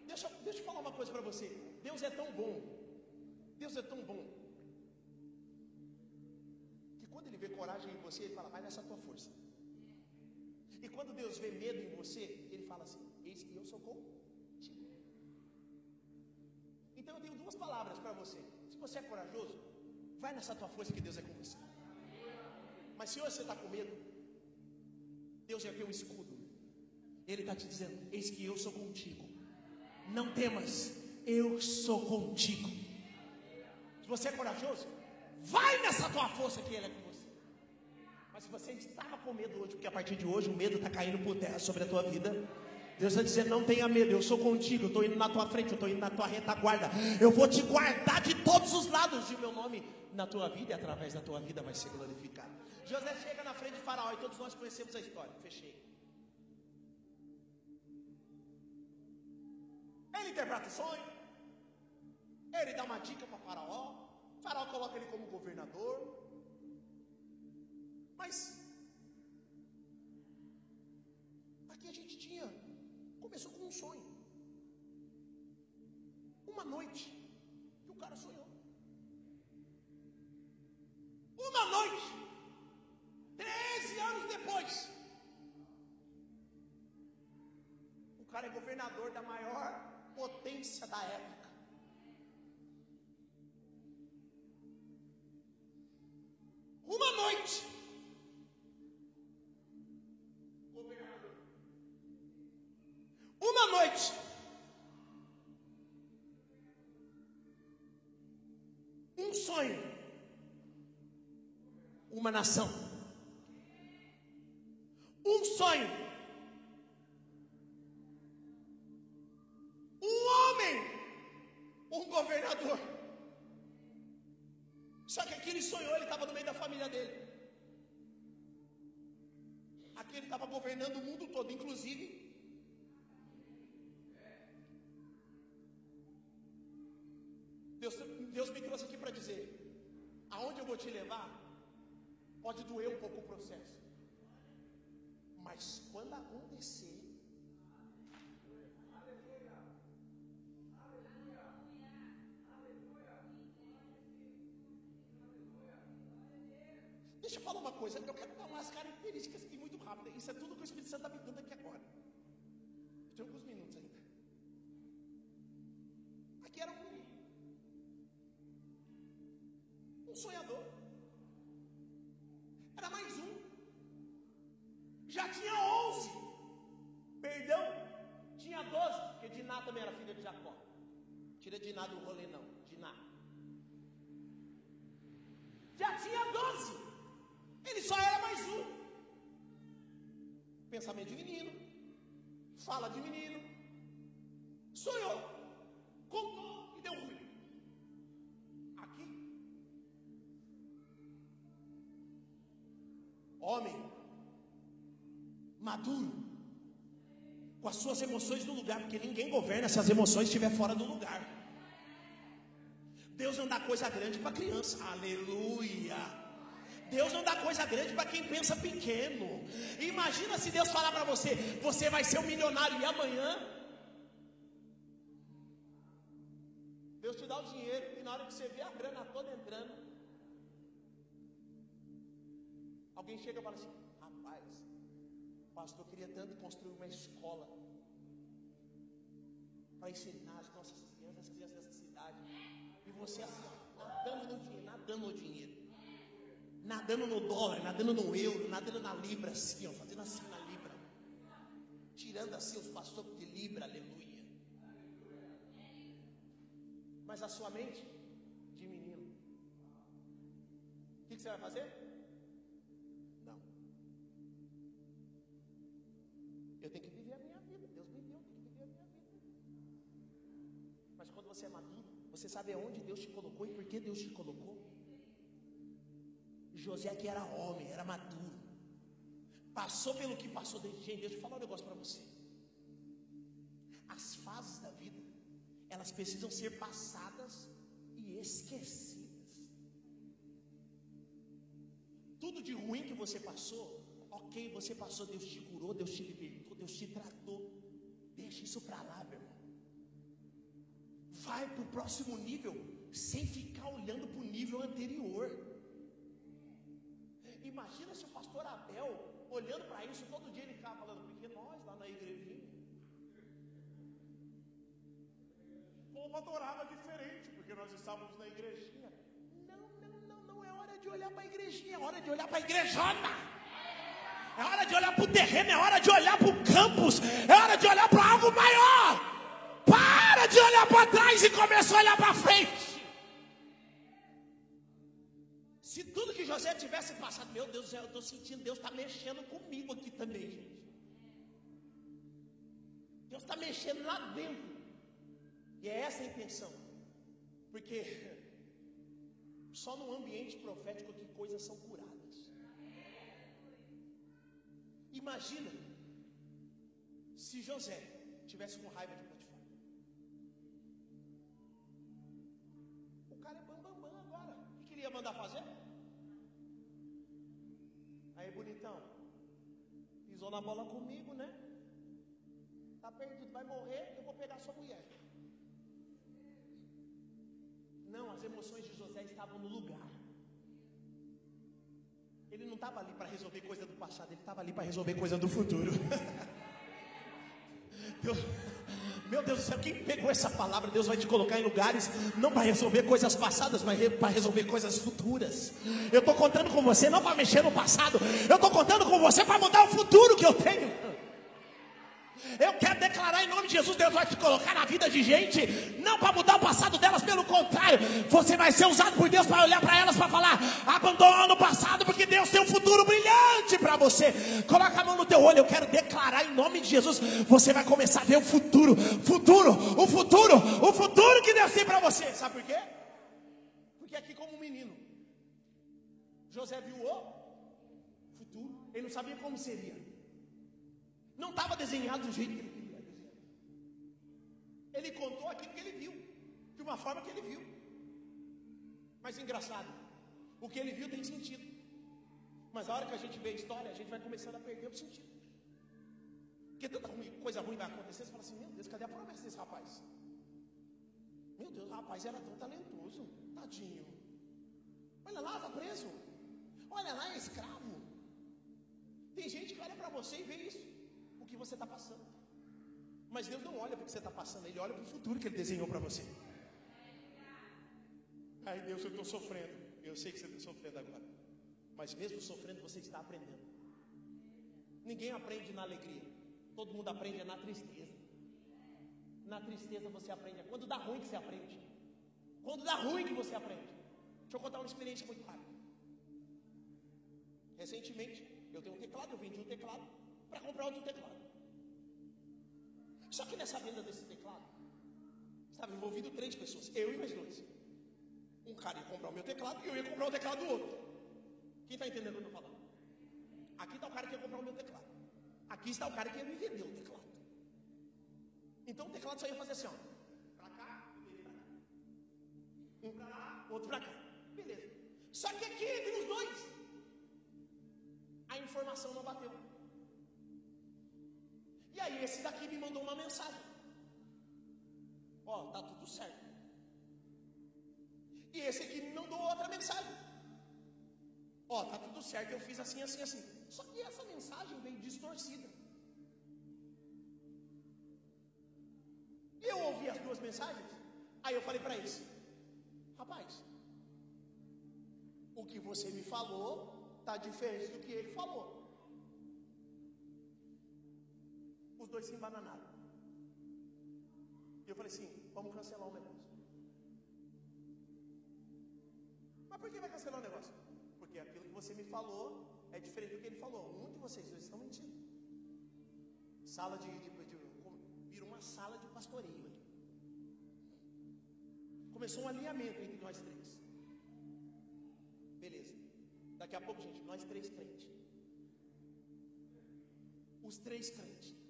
Deixa, deixa eu falar uma coisa para você. Deus é tão bom. Deus é tão bom. Ele vê coragem em você, Ele fala, vai nessa tua força. E quando Deus vê medo em você, Ele fala assim, eis que eu sou contigo. Então eu tenho duas palavras para você. Se você é corajoso, vai nessa tua força que Deus é com você. Mas se hoje você está com medo, Deus vê um escudo. Ele está te dizendo: Eis que eu sou contigo. Não temas, eu sou contigo. Se você é corajoso, vai nessa tua força que Ele é você. Mas se você estava com medo hoje, porque a partir de hoje o medo está caindo por terra sobre a tua vida. Deus está dizendo: não tenha medo, eu sou contigo, eu estou indo na tua frente, eu estou indo na tua retaguarda. Eu vou te guardar de todos os lados, e o meu nome na tua vida e através da tua vida vai ser glorificado. José chega na frente de Faraó e todos nós conhecemos a história. Fechei. Ele interpreta o sonho. Ele dá uma dica para Faraó. Faraó coloca ele como governador. Mas aqui a gente tinha, começou com um sonho. Uma noite que o cara sonhou. Uma noite, 13 anos depois, o cara é governador da maior potência da época. Uma noite. Sonho, uma nação. Um sonho. Um homem, um governador. Só que aqui ele sonhou, ele estava no meio da família dele. Aqui ele estava governando o mundo todo, inclusive. Levar, pode doer um pouco o processo. Mas quando acontecer, Deixa eu falar uma coisa, eu quero dar umas características aqui muito rápidas. Isso é tudo que o Espírito Santo está me dando aqui agora. Eu tenho alguns minutos ainda. Aqui era um um sonhador. Era mais um. Já tinha onze. Perdão, tinha doze, porque Diná também era filha de Jacó. Tira Diná do rolê não, Diná. Já tinha doze. Ele só era mais um. Pensamento de menino, fala de menino, sonhou, maduro, com as suas emoções no lugar, porque ninguém governa se as emoções estiver fora do lugar. Deus não dá coisa grande para criança, aleluia. Deus não dá coisa grande para quem pensa pequeno. Imagina se Deus falar para você: você vai ser um milionário e amanhã. Deus te dá o dinheiro e na hora que você vê a grana toda entrando, alguém chega e fala assim: pastor queria tanto construir uma escola para ensinar as nossas crianças, as crianças dessa cidade. E você assim, nadando no dinheiro, nadando no dinheiro nadando no dólar, nadando no euro, nadando na libra, assim, ó, fazendo assim na libra, tirando assim os pastores de libra, aleluia. Mas a sua mente de menino, o que, que você vai fazer? Eu tenho que viver a minha vida. Deus me deu, eu tenho que viver a minha vida. Mas quando você é maduro, você sabe aonde Deus te colocou e por que Deus te colocou. José que era homem, era maduro. Passou pelo que passou desde gente. Deixa eu falar um negócio para você. As fases da vida, elas precisam ser passadas e esquecidas. Tudo de ruim que você passou, ok, você passou, Deus te curou, Deus te libertou, Deus te tratou. Deixa isso para lá, meu irmão. Vai para o próximo nível, sem ficar olhando para o nível anterior. Imagina se o pastor Abel, olhando para isso, todo dia ele ficava falando, porque nós lá na igrejinha, o povo adorava diferente, porque nós estávamos na igrejinha. Não, não, não, não é hora de olhar para a igrejinha, é hora de olhar para a igrejona. É hora de olhar para o terreno, é hora de olhar para o campus, é hora de olhar para algo maior. Para de olhar para trás e começa a olhar para frente. Se tudo que José tivesse passado, meu Deus eu estou sentindo, Deus está mexendo comigo aqui também, gente. Deus está mexendo lá dentro. E é essa a intenção. Porque só no ambiente profético que coisas são Imagina se José tivesse com raiva de Potifar. O cara é bambambam bam, bam agora. O que, ele ia mandar fazer? Aí, bonitão, pisou na bola comigo, né? Tá perdido, vai morrer, eu vou pegar sua mulher. Não, as emoções de José estavam no lugar. Ele não estava ali para resolver coisa do passado, ele estava ali para resolver coisa do futuro. [LAUGHS] Deus, meu Deus do céu, quem pegou essa palavra, Deus vai te colocar em lugares, não para resolver coisas passadas, mas para resolver coisas futuras. Eu estou contando com você não para mexer no passado, eu estou contando com você para mudar o futuro que eu tenho. Eu quero declarar em nome de Jesus, Deus vai te colocar na vida de gente, não para mudar o passado delas, pelo contrário, você vai ser usado por Deus para olhar para elas para falar: abandona o passado, porque Deus tem um futuro brilhante para você. Coloca a mão no teu olho, eu quero declarar em nome de Jesus, você vai começar a ver o futuro, futuro, o futuro, o futuro que Deus tem para você. Sabe por quê? Porque aqui como um menino, José viu o futuro, ele não sabia como seria. Não estava desenhado do jeito que ele. Ele contou aquilo que ele viu, de uma forma que ele viu. Mas engraçado, o que ele viu tem sentido. Mas a hora que a gente vê a história, a gente vai começando a perder o sentido. Porque tanta coisa ruim vai acontecer, você fala assim, meu Deus, cadê a promessa desse rapaz? Meu Deus, o rapaz era tão talentoso, tadinho. Olha lá, está preso. Olha lá, é escravo. Tem gente que olha para você e vê isso que você está passando. Mas Deus não olha para o que você está passando, Ele olha para o futuro que Ele desenhou para você. Ai Deus, eu estou sofrendo. Eu sei que você está sofrendo agora. Mas mesmo sofrendo, você está aprendendo. Ninguém aprende na alegria. Todo mundo aprende na tristeza. Na tristeza você aprende. É quando dá ruim que você aprende. Quando dá ruim que você aprende. Deixa eu contar uma experiência muito rápida. Recentemente, eu tenho um teclado, eu vendi um teclado para comprar outro teclado. Só que nessa venda desse teclado, estava envolvido três pessoas, eu e mais dois. Um cara ia comprar o meu teclado e eu ia comprar o teclado do outro. Quem está entendendo o que eu estou falando? Aqui está o cara que ia comprar o meu teclado. Aqui está o cara que ia me vender o teclado. Então o teclado só ia fazer assim, ó. Para cá. Um para lá, outro para cá. Beleza. Só que aqui entre os dois, a informação não bateu. E aí esse daqui me mandou uma mensagem. Ó, tá tudo certo. E esse aqui me mandou outra mensagem. Ó, tá tudo certo, eu fiz assim, assim, assim. Só que essa mensagem veio distorcida. E eu ouvi as duas mensagens. Aí eu falei para eles: Rapaz, o que você me falou tá diferente do que ele falou. Dois se embananaram. E eu falei assim: vamos cancelar o negócio. Mas por que vai cancelar o negócio? Porque aquilo que você me falou é diferente do que ele falou. Um de vocês dois estão mentindo. Sala de, de, de, de virou uma sala de pastoreio ali. Começou um alinhamento entre nós três. Beleza. Daqui a pouco, gente, nós três crentes. Os três crentes.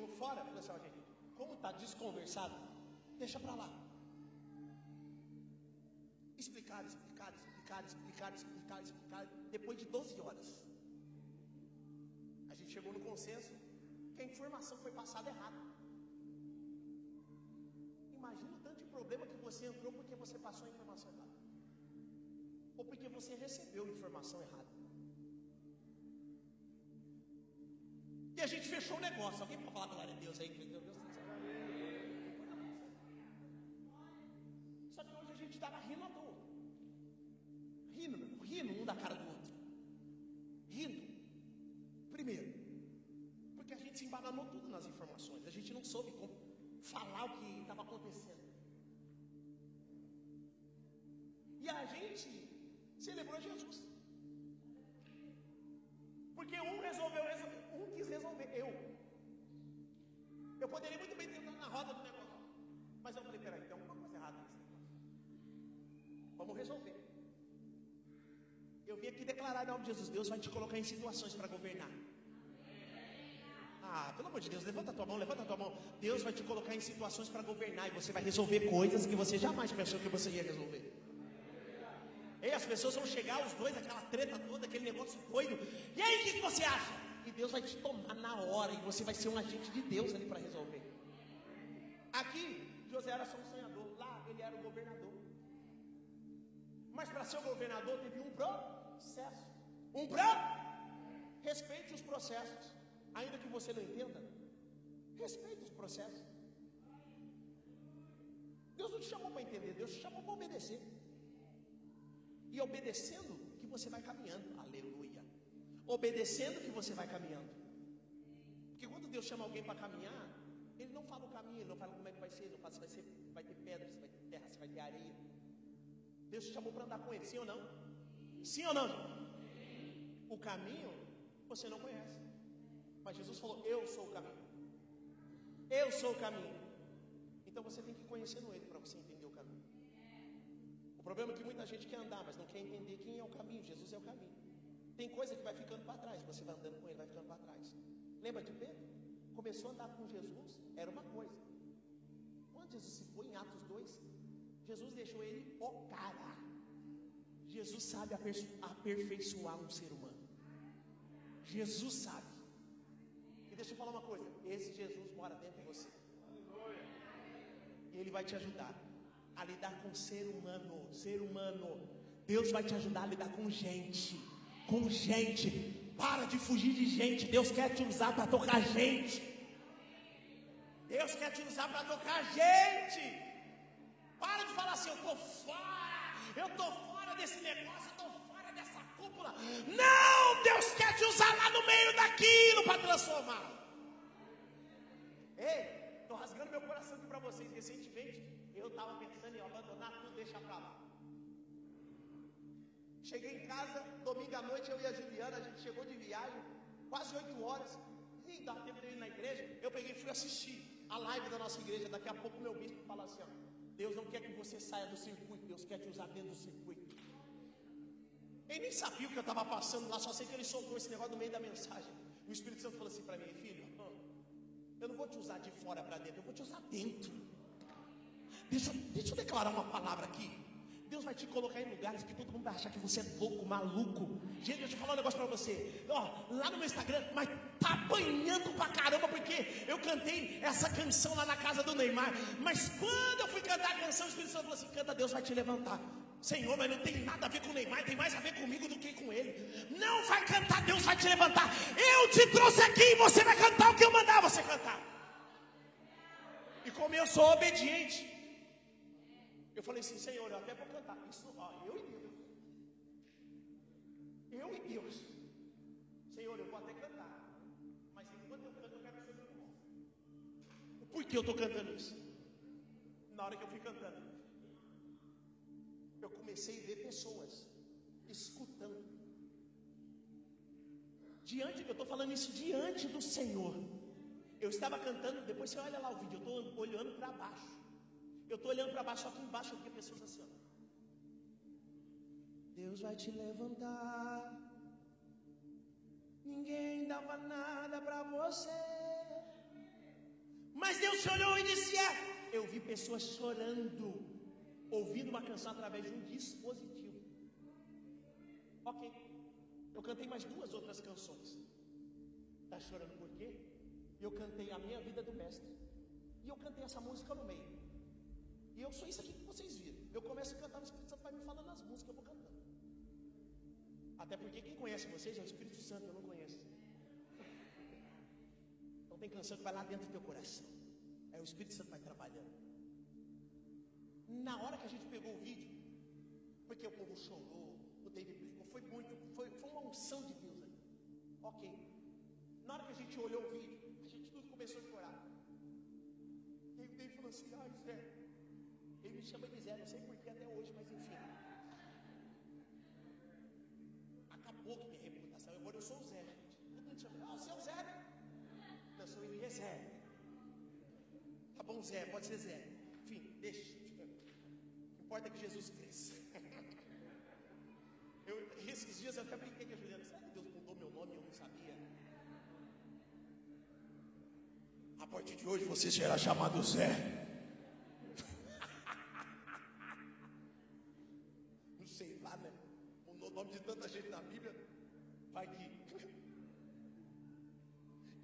Chegou fora, falou assim, gente, como está desconversado, deixa para lá. Explicar, explicar, explicar, explicar, explicar, explicar. Depois de 12 horas, a gente chegou no consenso que a informação foi passada errada. Imagina o tanto de problema que você entrou porque você passou a informação errada. Ou porque você recebeu a informação errada. E a gente fechou o negócio. Alguém pode falar glória a Deus aí? Deus, Deus, Só que hoje a gente estava rindo à toa. Rindo, rindo um da cara do outro. Rindo. Primeiro, porque a gente se embananou tudo nas informações. A gente não soube como falar o que estava acontecendo. E a gente celebrou Jesus. Porque um resolveu, resolver, eu. Eu poderia muito bem ter entrado na roda do negócio. Mas eu falei, peraí, tem alguma coisa errada nesse negócio. Vamos resolver. Eu vim aqui declarar em nome de Jesus, Deus vai te colocar em situações para governar. Ah, pelo amor de Deus, levanta a tua mão, levanta a tua mão. Deus vai te colocar em situações para governar e você vai resolver coisas que você jamais pensou que você ia resolver. E as pessoas vão chegar, os dois, aquela treta toda, aquele negócio doido. E aí, o que, que você acha? E Deus vai te tomar na hora, e você vai ser um agente de Deus ali para resolver. Aqui, José era só um sonhador, lá ele era o governador. Mas para ser governador teve um processo. Um processo. Respeite os processos. Ainda que você não entenda, respeite os processos. Deus não te chamou para entender, Deus te chamou para obedecer. E obedecendo que você vai caminhando. Aleluia. Obedecendo que você vai caminhando. Porque quando Deus chama alguém para caminhar, Ele não fala o caminho, Ele não fala como é que vai ser, Ele não fala se vai, ser, vai ter pedra, se vai ter terra, se vai ter areia. Deus te chamou para andar com Ele, sim ou não? Sim ou não? O caminho você não conhece. Mas Jesus falou: Eu sou o caminho. Eu sou o caminho. Então você tem que conhecer Ele para você entender o caminho. O problema é que muita gente quer andar, mas não quer entender quem é o caminho. Jesus é o caminho. Tem coisa que vai ficando para trás. Você vai andando com Ele, vai ficando para trás. Lembra de Pedro? Começou a andar com Jesus, era uma coisa. Quando Jesus se foi em Atos 2, Jesus deixou ele o cara. Jesus sabe aperfeiçoar um ser humano. Jesus sabe. E deixa eu falar uma coisa: esse Jesus mora dentro de você. E ele vai te ajudar a lidar com ser humano. Ser humano. Deus vai te ajudar a lidar com gente. Com gente. Para de fugir de gente. Deus quer te usar para tocar gente. Deus quer te usar para tocar gente. Para de falar assim, eu estou fora, eu estou fora desse negócio, eu estou fora dessa cúpula. Não, Deus quer te usar lá no meio daquilo para transformar. Ei, estou rasgando meu coração aqui para vocês. Recentemente, eu estava pensando em abandonar tudo, deixar para lá. Cheguei em casa, domingo à noite, eu e a Juliana, a gente chegou de viagem, quase oito horas. Nem dava tempo de ir na igreja. Eu peguei e fui assistir a live da nossa igreja. Daqui a pouco meu bispo fala assim: ó, Deus não quer que você saia do circuito, Deus quer te usar dentro do circuito. Ele nem sabia o que eu estava passando lá, só sei que ele soltou esse negócio no meio da mensagem. O Espírito Santo falou assim para mim, filho, eu não vou te usar de fora para dentro, eu vou te usar dentro. Deixa, deixa eu declarar uma palavra aqui. Deus vai te colocar em lugares que todo mundo vai achar que você é louco, maluco. Gente, deixa eu falar um negócio para você. Ó, lá no meu Instagram, mas tá apanhando pra caramba, porque eu cantei essa canção lá na casa do Neymar. Mas quando eu fui cantar a canção, o Espírito Santo falou assim: canta, Deus vai te levantar. Senhor, mas não tem nada a ver com o Neymar, tem mais a ver comigo do que com ele. Não vai cantar, Deus vai te levantar. Eu te trouxe aqui e você vai cantar o que eu mandar você cantar. E como eu sou obediente, eu falei assim, Senhor, eu até vou cantar. Isso, ó, eu e Deus. Eu e Deus. Senhor, eu vou até cantar. Mas enquanto eu canto, eu quero que você me Por que eu estou cantando isso? Na hora que eu fui cantando, eu comecei a ver pessoas escutando. Diante, eu estou falando isso diante do Senhor. Eu estava cantando, depois você olha lá o vídeo, eu estou olhando para baixo. Eu estou olhando para baixo, só que embaixo eu vi pessoas assim. Ó. Deus vai te levantar. Ninguém dava nada para você. Mas Deus te olhou e disse: É. Eu vi pessoas chorando, ouvindo uma canção através de um dispositivo. Ok. Eu cantei mais duas outras canções. Está chorando por quê? Eu cantei a minha vida do mestre. E eu cantei essa música no meio. E eu sou isso aqui que vocês viram. Eu começo a cantar, o Espírito Santo vai me falando as músicas, eu vou cantando. Até porque quem conhece vocês é o Espírito Santo, eu não conheço. Então tem canção que vai lá dentro do teu coração. Aí o Espírito Santo vai trabalhando. Na hora que a gente pegou o vídeo, porque o povo chorou, o David brigou, foi muito, foi, foi uma unção de Deus ali. Ok. Na hora que a gente olhou o vídeo, a gente tudo começou a chorar. E o David falou assim, ai Zé, ele me chama de Zé, não sei porquê até hoje, mas enfim. Acabou com minha reputação. Agora eu sou o Zé, gente. Todo mundo chama, ah, é o Zé, né? Não, sou Zé. Tá bom, Zé, pode ser Zé. Enfim, deixa. O que importa é que Jesus cresça. [LAUGHS] Eu, esses dias eu até brinquei com a Juliana. Será que Deus mudou meu nome e eu não sabia? A partir de hoje você será chamado Zé. Nome de tanta gente na Bíblia, vai que. [LAUGHS]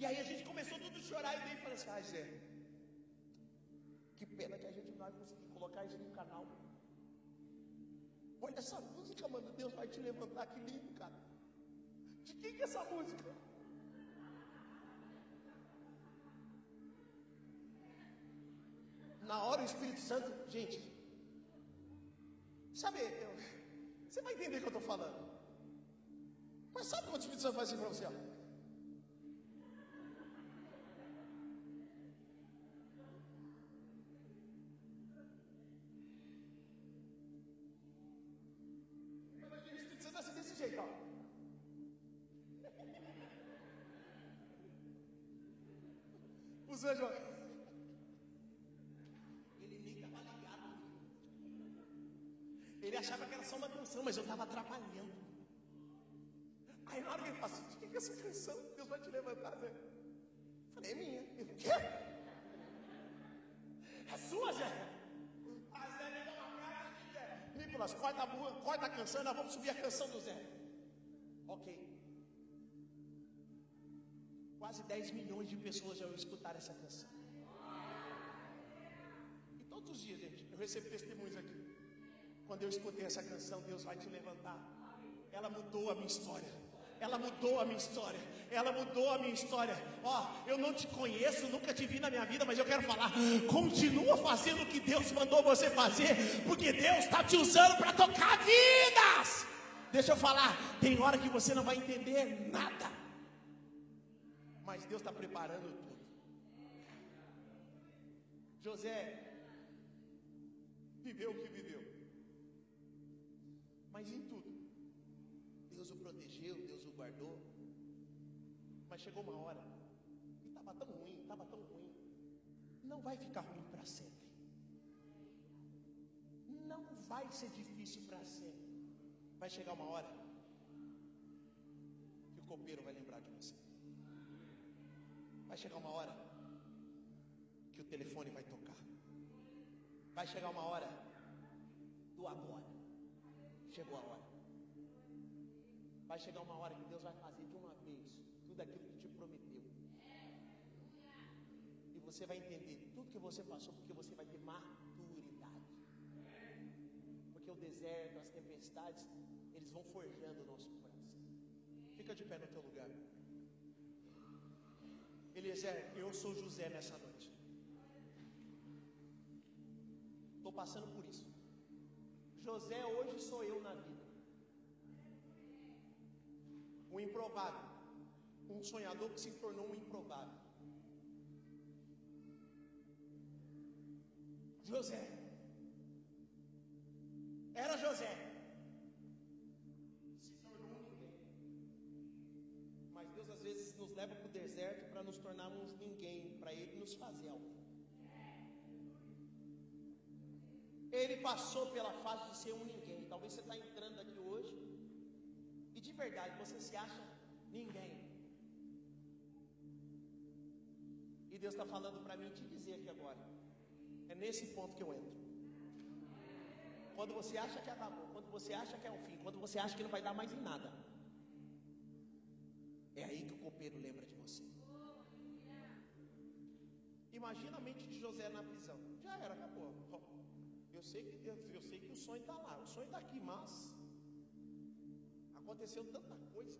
E aí a gente começou tudo a chorar e daí falei assim, ai Zé, que pena que a gente não vai conseguir colocar isso no canal. Olha essa música, mano. Deus vai te levantar. Que lindo, cara. De quem que é essa música? Na hora o Espírito Santo, gente, sabe, eu, você vai entender o que eu estou falando. Mas sabe quando o Espírito Santo faz assim para você? Ó? O Espírito Santo assim desse jeito. [LAUGHS] Os anjos, Ele achava que era só uma canção, mas eu estava atrapalhando. Aí na hora que ele passou, o que é essa canção? Deus vai te levantar, Zé. Falei, é minha. Ele, o quê? É sua, Zé? A Zé me uma cara de Zé. Nicolas, corta a, corta a canção, nós vamos subir a canção do Zé. Ok. Quase 10 milhões de pessoas já escutaram essa canção. E todos os dias, gente, eu recebo testemunhos aqui. Quando eu escutei essa canção, Deus vai te levantar. Ela mudou a minha história. Ela mudou a minha história. Ela mudou a minha história. Ó, oh, eu não te conheço, nunca te vi na minha vida, mas eu quero falar. Continua fazendo o que Deus mandou você fazer, porque Deus está te usando para tocar vidas. Deixa eu falar. Tem hora que você não vai entender nada, mas Deus está preparando tudo. José viveu o que viveu, mas em tudo Deus o protegeu, Deus o guardou. Mas chegou uma hora e estava tão ruim, estava tão ruim. Não vai ficar ruim para sempre. Não vai ser difícil para sempre. Vai chegar uma hora que o copeiro vai lembrar de você. Vai chegar uma hora que o telefone vai tocar. Vai chegar uma hora do agora. Chegou a hora. Vai chegar uma hora que Deus vai fazer de uma vez tudo aquilo que te prometeu. E você vai entender tudo que você passou, porque você vai ter maturidade. Porque o deserto, as tempestades, eles vão forjando o nosso coração. Fica de pé no teu lugar. Eliezer, eu sou José nessa noite. Estou passando por isso. José hoje sou eu na vida. Um improvável. Um sonhador que se tornou um improvável. José. Era José. Se tornou um ninguém. Mas Deus às vezes nos leva para o deserto para nos tornarmos ninguém, para Ele nos fazer algo. Ele passou pela fase de ser um ninguém. Talvez você está entrando aqui hoje verdade você se acha ninguém. E Deus está falando para mim te dizer aqui agora. É nesse ponto que eu entro. Quando você acha que acabou, quando você acha que é o fim, quando você acha que não vai dar mais em nada. É aí que o copeiro lembra de você. Imagina a mente de José na prisão. Já era, acabou. Eu sei que, eu sei que o sonho está lá, o sonho está aqui, mas aconteceu tanta coisa.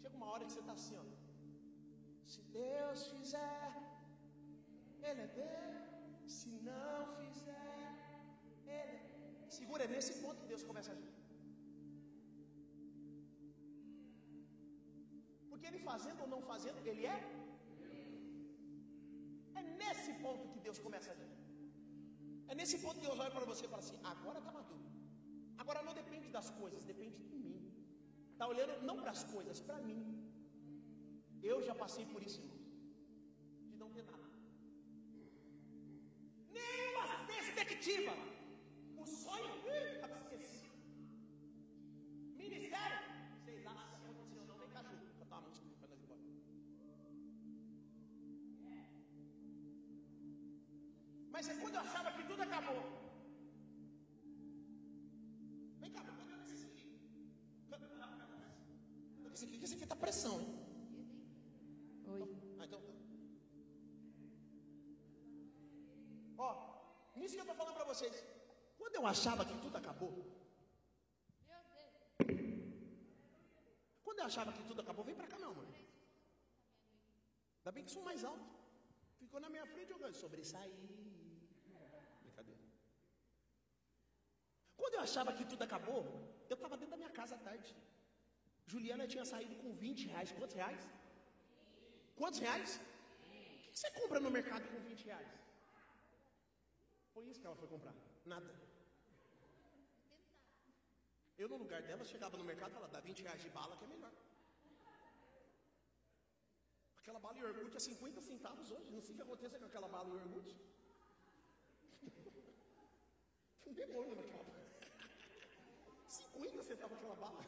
Chega uma hora que você está assim, ó. Se Deus fizer, Ele é Deus. Se não fizer, Ele é. Segura, é nesse ponto que Deus começa a agir. Porque Ele fazendo ou não fazendo, Ele é. É nesse ponto que Deus começa a agir. É nesse ponto que Deus olha para você e fala assim: agora está maduro. Agora não depende das coisas, depende de mim. Está olhando não para as coisas, para mim. Eu já passei por isso, irmãos. De não ter nada. Nenhuma perspectiva. O sonho, esquecido. Ministério, sei lá se aconteceu não, vem cá junto. Cantar uma música para nós embora. Mas é quando eu achava que tudo acabou. Esse aqui, esse aqui tá pressão, hein? Oi. Ah, então tá. Ó, nisso que eu tô falando para vocês. Quando eu achava que tudo acabou. Quando eu achava que tudo acabou, vem pra cá, meu amor. Ainda bem que sou mais alto. Ficou na minha frente jogando. Sobressair. Brincadeira. Quando eu achava que tudo acabou, eu estava dentro da minha casa à tarde. Juliana tinha saído com 20 reais. Quantos reais? Quantos reais? O que você compra no mercado com 20 reais? Foi isso que ela foi comprar. Nada. Eu, no lugar dela, chegava no mercado, ela dá 20 reais de bala, que é melhor. Aquela bala iogurte é 50 centavos hoje. Não sei o que acontece com aquela bala iogurte. [LAUGHS] Tem um demônio naquela bala. 50 centavos aquela bala.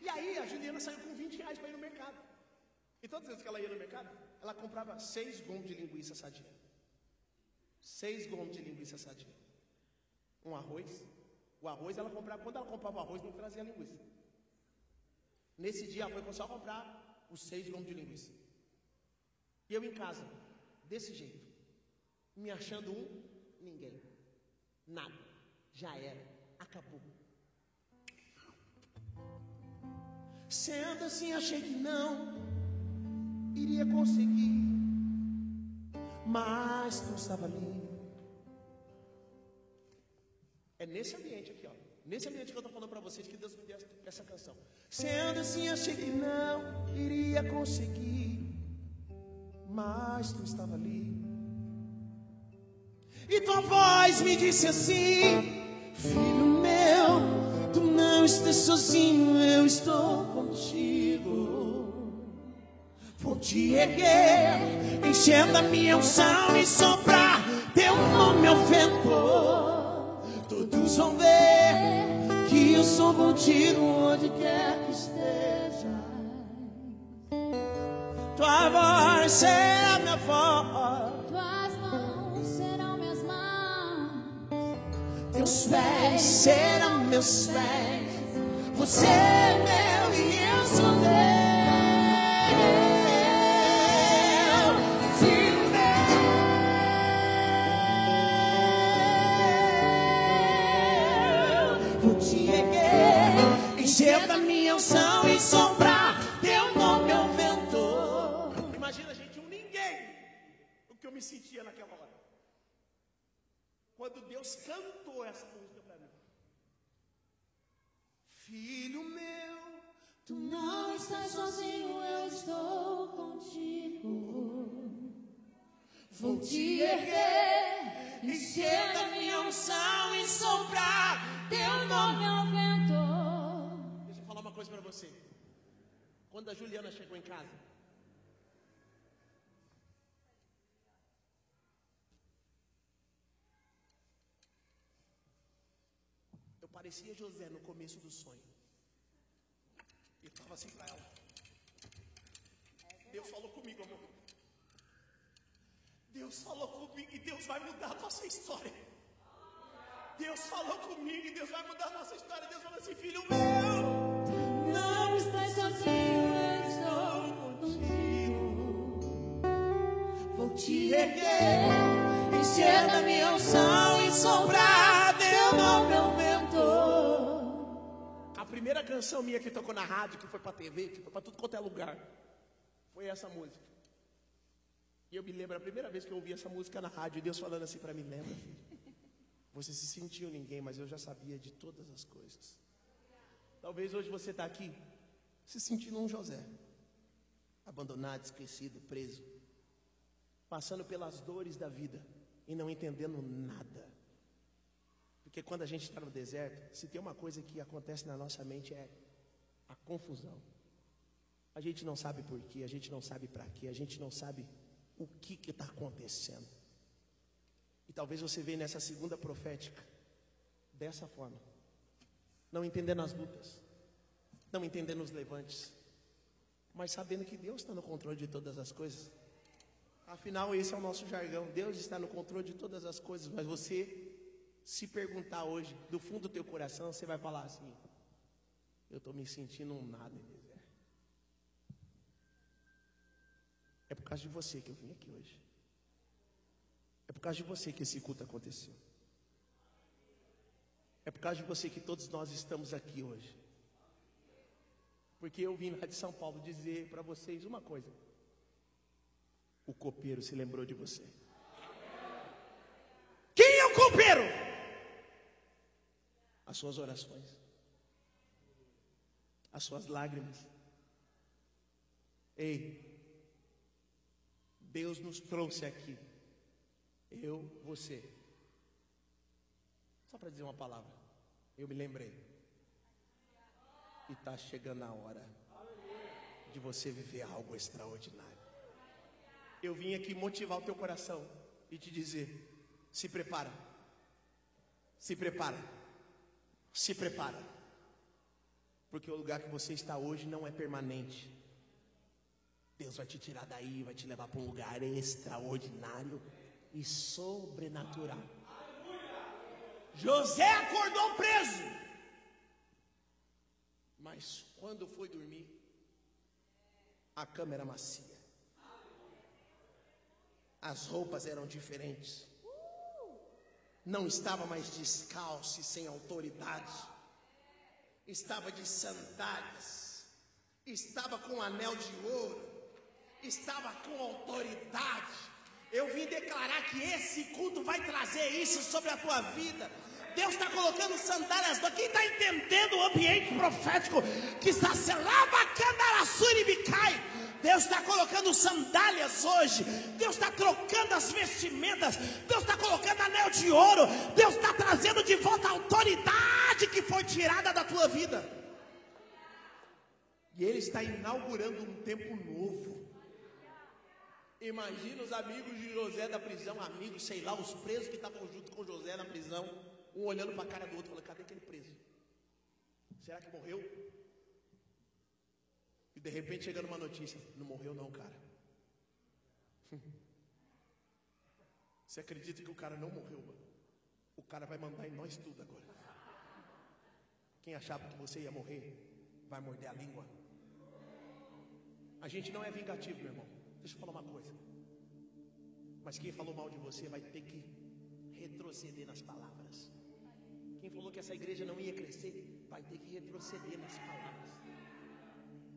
E aí a Juliana saiu com 20 reais para ir no mercado. E todas as vezes que ela ia no mercado, ela comprava seis gomos de linguiça sadia. Seis gomos de linguiça sadia. Um arroz. O arroz ela comprava, quando ela comprava o arroz, não trazia linguiça. Nesse dia foi só comprar os seis gomos de linguiça. E eu em casa, desse jeito. Me achando um, ninguém. Nada. Já era. Acabou. Sendo assim, achei que não iria conseguir. Mas tu estava ali. É nesse ambiente aqui, ó. Nesse ambiente que eu estou falando para vocês que Deus me deu essa canção. Sendo assim, achei que não iria conseguir. Mas tu estava ali. E tua voz me disse assim: Filho não estás sozinho, eu estou contigo. Vou te erguer, enchendo a minha unção e soprar teu nome ao vento. Todos vão ver que eu sou contigo onde quer que esteja. Tua voz será minha voz, Tuas mãos serão minhas mãos. teus pés serão meus pés. Você é meu e eu sou teu. Filho meu, vou te erguer, encher da minha unção e soprar teu nome ao vento. Imagina, gente, um ninguém, o que eu me sentia naquela hora. Quando Deus cantou essa música. Filho meu, Tu não estás sozinho, eu estou contigo. Vou te erguer, encher da minha unção e soprar teu nome ao vento. deixa eu falar uma coisa para você. Quando a Juliana chegou em casa, eu parecia José no começo do sonho. Eu estava assim para ela. Deus falou comigo, amor. Deus falou comigo e Deus vai mudar a nossa história. Deus falou comigo e Deus vai mudar a nossa história. Deus falou assim, filho meu. Não estás sozinho, estou contigo. Vou te erguer, encher da minha unção e soprar primeira canção minha que tocou na rádio, que foi pra TV, que foi pra tudo quanto é lugar, foi essa música. E eu me lembro, a primeira vez que eu ouvi essa música na rádio, Deus falando assim pra mim, lembra, filho? Você se sentiu ninguém, mas eu já sabia de todas as coisas. Talvez hoje você está aqui se sentindo um José, abandonado, esquecido, preso, passando pelas dores da vida e não entendendo nada. Porque quando a gente está no deserto, se tem uma coisa que acontece na nossa mente é a confusão. A gente não sabe por quê, a gente não sabe para quê, a gente não sabe o que está acontecendo. E talvez você venha nessa segunda profética dessa forma, não entendendo as lutas, não entendendo os levantes, mas sabendo que Deus está no controle de todas as coisas. Afinal, esse é o nosso jargão. Deus está no controle de todas as coisas, mas você se perguntar hoje, do fundo do teu coração, você vai falar assim: Eu estou me sentindo um nada, Eliezer. É por causa de você que eu vim aqui hoje. É por causa de você que esse culto aconteceu. É por causa de você que todos nós estamos aqui hoje. Porque eu vim lá de São Paulo dizer para vocês uma coisa. O copeiro se lembrou de você. Quem é o copeiro? As suas orações, as suas lágrimas. Ei, Deus nos trouxe aqui, eu, você, só para dizer uma palavra, eu me lembrei. E está chegando a hora de você viver algo extraordinário. Eu vim aqui motivar o teu coração e te dizer: se prepara, se prepara, se prepara, porque o lugar que você está hoje não é permanente. Deus vai te tirar daí, vai te levar para um lugar extraordinário e sobrenatural. José acordou preso. Mas quando foi dormir, a cama era macia. As roupas eram diferentes. Não estava mais descalço e sem autoridade. Estava de sandálias. Estava com um anel de ouro. Estava com autoridade. Eu vim declarar que esse culto vai trazer isso sobre a tua vida. Deus está colocando sandálias. Quem está entendendo o ambiente profético que está selava cai. Deus está colocando sandálias hoje. Deus está trocando as vestimentas. Deus está colocando anel de ouro. Deus está trazendo de volta a autoridade que foi tirada da tua vida. E Ele está inaugurando um tempo novo. Imagina os amigos de José da prisão, amigos, sei lá, os presos que estavam junto com José na prisão um olhando para a cara do outro, falando: cadê aquele preso? Será que morreu? De repente chegando uma notícia: não morreu, não, cara. [LAUGHS] Você acredita que o cara não morreu, mano? O cara vai mandar em nós tudo agora. Quem achava que você ia morrer, vai morder a língua. A gente não é vingativo, meu irmão. Deixa eu falar uma coisa. Mas quem falou mal de você vai ter que retroceder nas palavras. Quem falou que essa igreja não ia crescer, vai ter que retroceder nas palavras.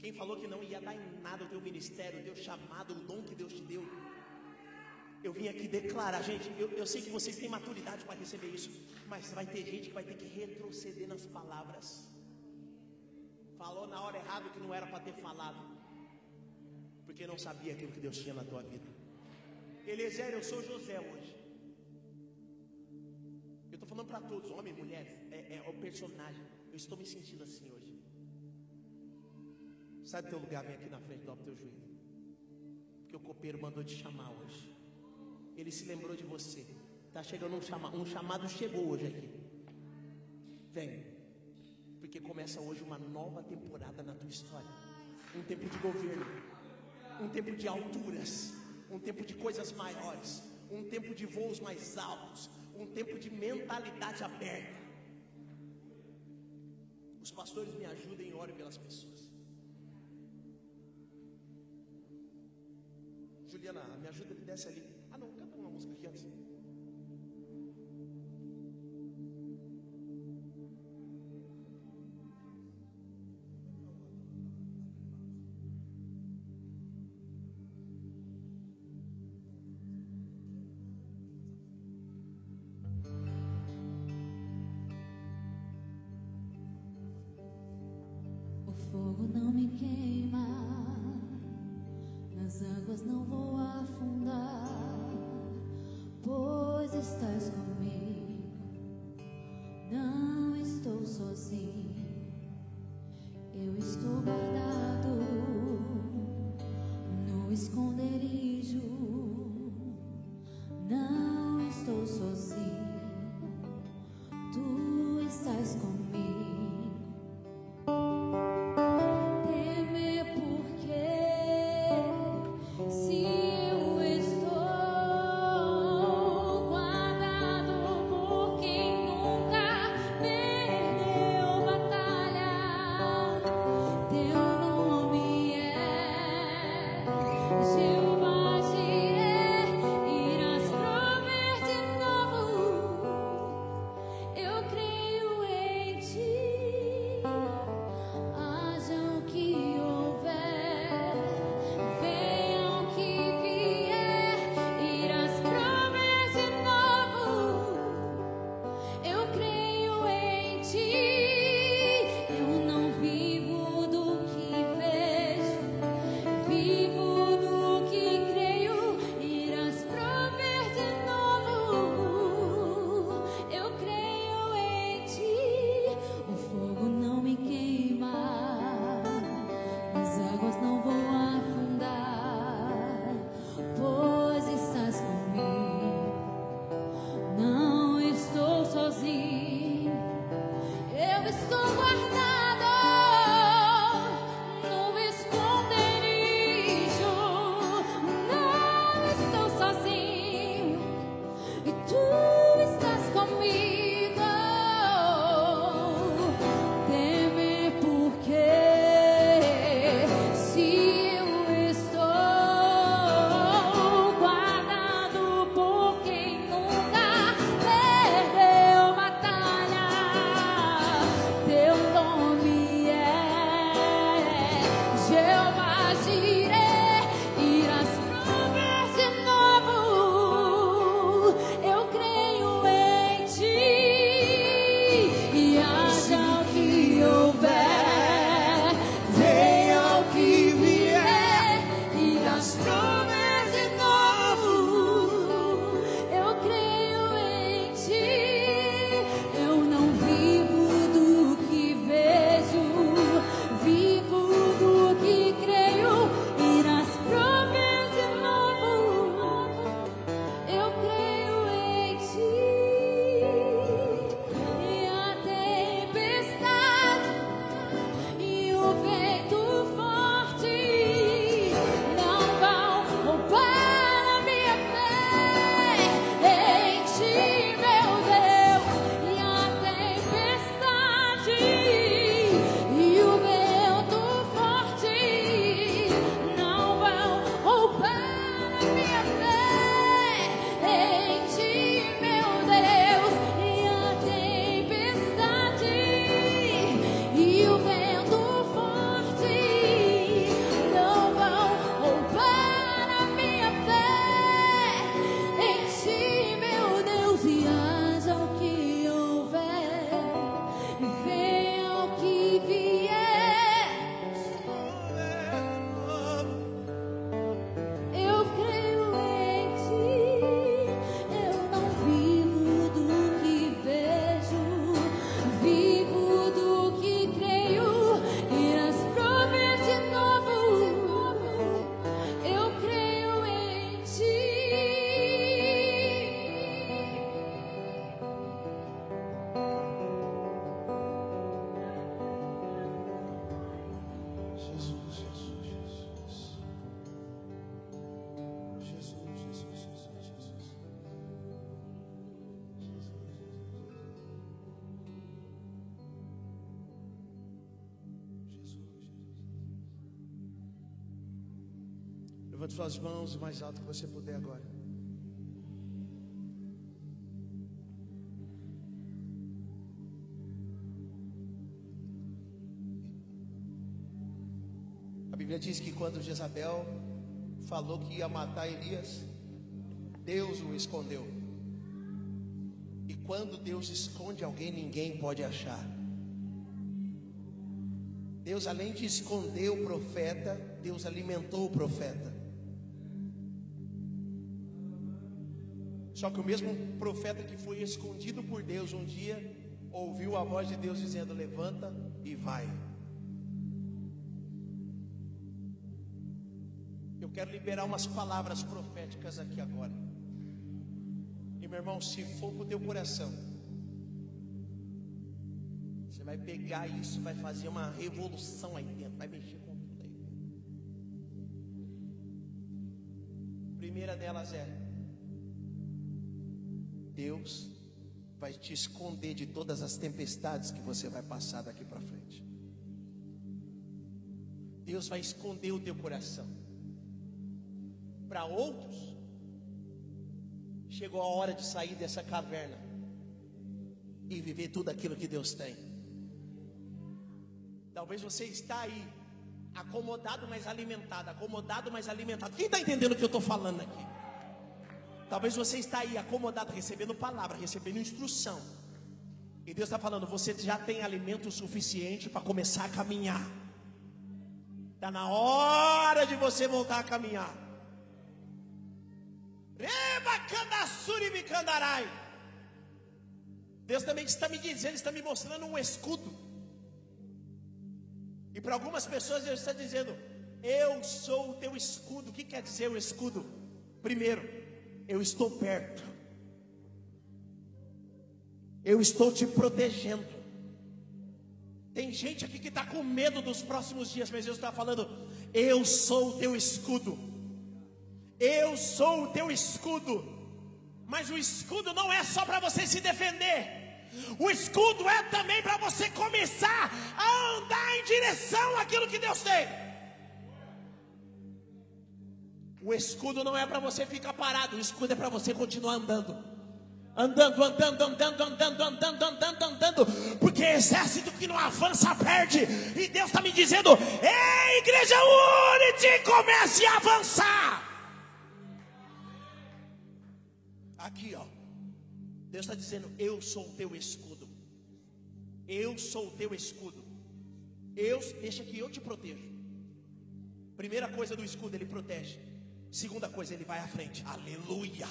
Quem falou que não ia dar em nada o teu ministério, o teu chamado, o dom que Deus te deu. Eu vim aqui declarar, gente, eu, eu sei que vocês têm maturidade para receber isso, mas vai ter gente que vai ter que retroceder nas palavras. Falou na hora errada que não era para ter falado, porque não sabia aquilo que Deus tinha na tua vida. Eliezer, eu sou José hoje falando para todos, homens, mulheres, é, é, o personagem. Eu estou me sentindo assim hoje. Sai do teu lugar, vem aqui na frente, dobra o teu joelho. Porque o copeiro mandou te chamar hoje. Ele se lembrou de você. Está chegando um chamado, um chamado chegou hoje aqui. Vem. Porque começa hoje uma nova temporada na tua história. Um tempo de governo. Um tempo de alturas. Um tempo de coisas maiores. Um tempo de voos mais altos um tempo de mentalidade aberta. Os pastores me ajudem e orem pelas pessoas. Juliana, me ajuda Levante suas mãos o mais alto que você puder agora. A Bíblia diz que quando Jezabel falou que ia matar Elias, Deus o escondeu. E quando Deus esconde alguém, ninguém pode achar. Deus, além de esconder o profeta, Deus alimentou o profeta. Só que o mesmo profeta que foi escondido por Deus um dia, ouviu a voz de Deus dizendo: Levanta e vai. Eu quero liberar umas palavras proféticas aqui agora. E meu irmão, se for para o teu coração, você vai pegar isso, vai fazer uma revolução aí dentro, vai mexer com tudo aí dentro. Primeira delas é: Deus vai te esconder de todas as tempestades que você vai passar daqui para frente. Deus vai esconder o teu coração. Para outros, chegou a hora de sair dessa caverna e viver tudo aquilo que Deus tem. Talvez você está aí, acomodado, mas alimentado, acomodado, mas alimentado. Quem está entendendo o que eu estou falando aqui? Talvez você está aí acomodado, recebendo palavra, recebendo instrução. E Deus está falando, você já tem alimento suficiente para começar a caminhar. Está na hora de você voltar a caminhar. Deus também está me dizendo, está me mostrando um escudo. E para algumas pessoas Deus está dizendo: Eu sou o teu escudo. O que quer dizer o escudo? Primeiro, eu estou perto. Eu estou te protegendo. Tem gente aqui que está com medo dos próximos dias, mas Deus está falando: Eu sou o teu escudo. Eu sou o teu escudo. Mas o escudo não é só para você se defender. O escudo é também para você começar a andar em direção àquilo que Deus tem. O escudo não é para você ficar parado, o escudo é para você continuar andando andando, andando, andando, andando, andando, andando, andando, porque exército que não avança perde, e Deus está me dizendo: ei, igreja, une-te, comece a avançar. Aqui, ó, Deus está dizendo: eu sou o teu escudo, eu sou o teu escudo, eu, deixa que eu te protejo. Primeira coisa do escudo, ele protege. Segunda coisa, ele vai à frente. Aleluia.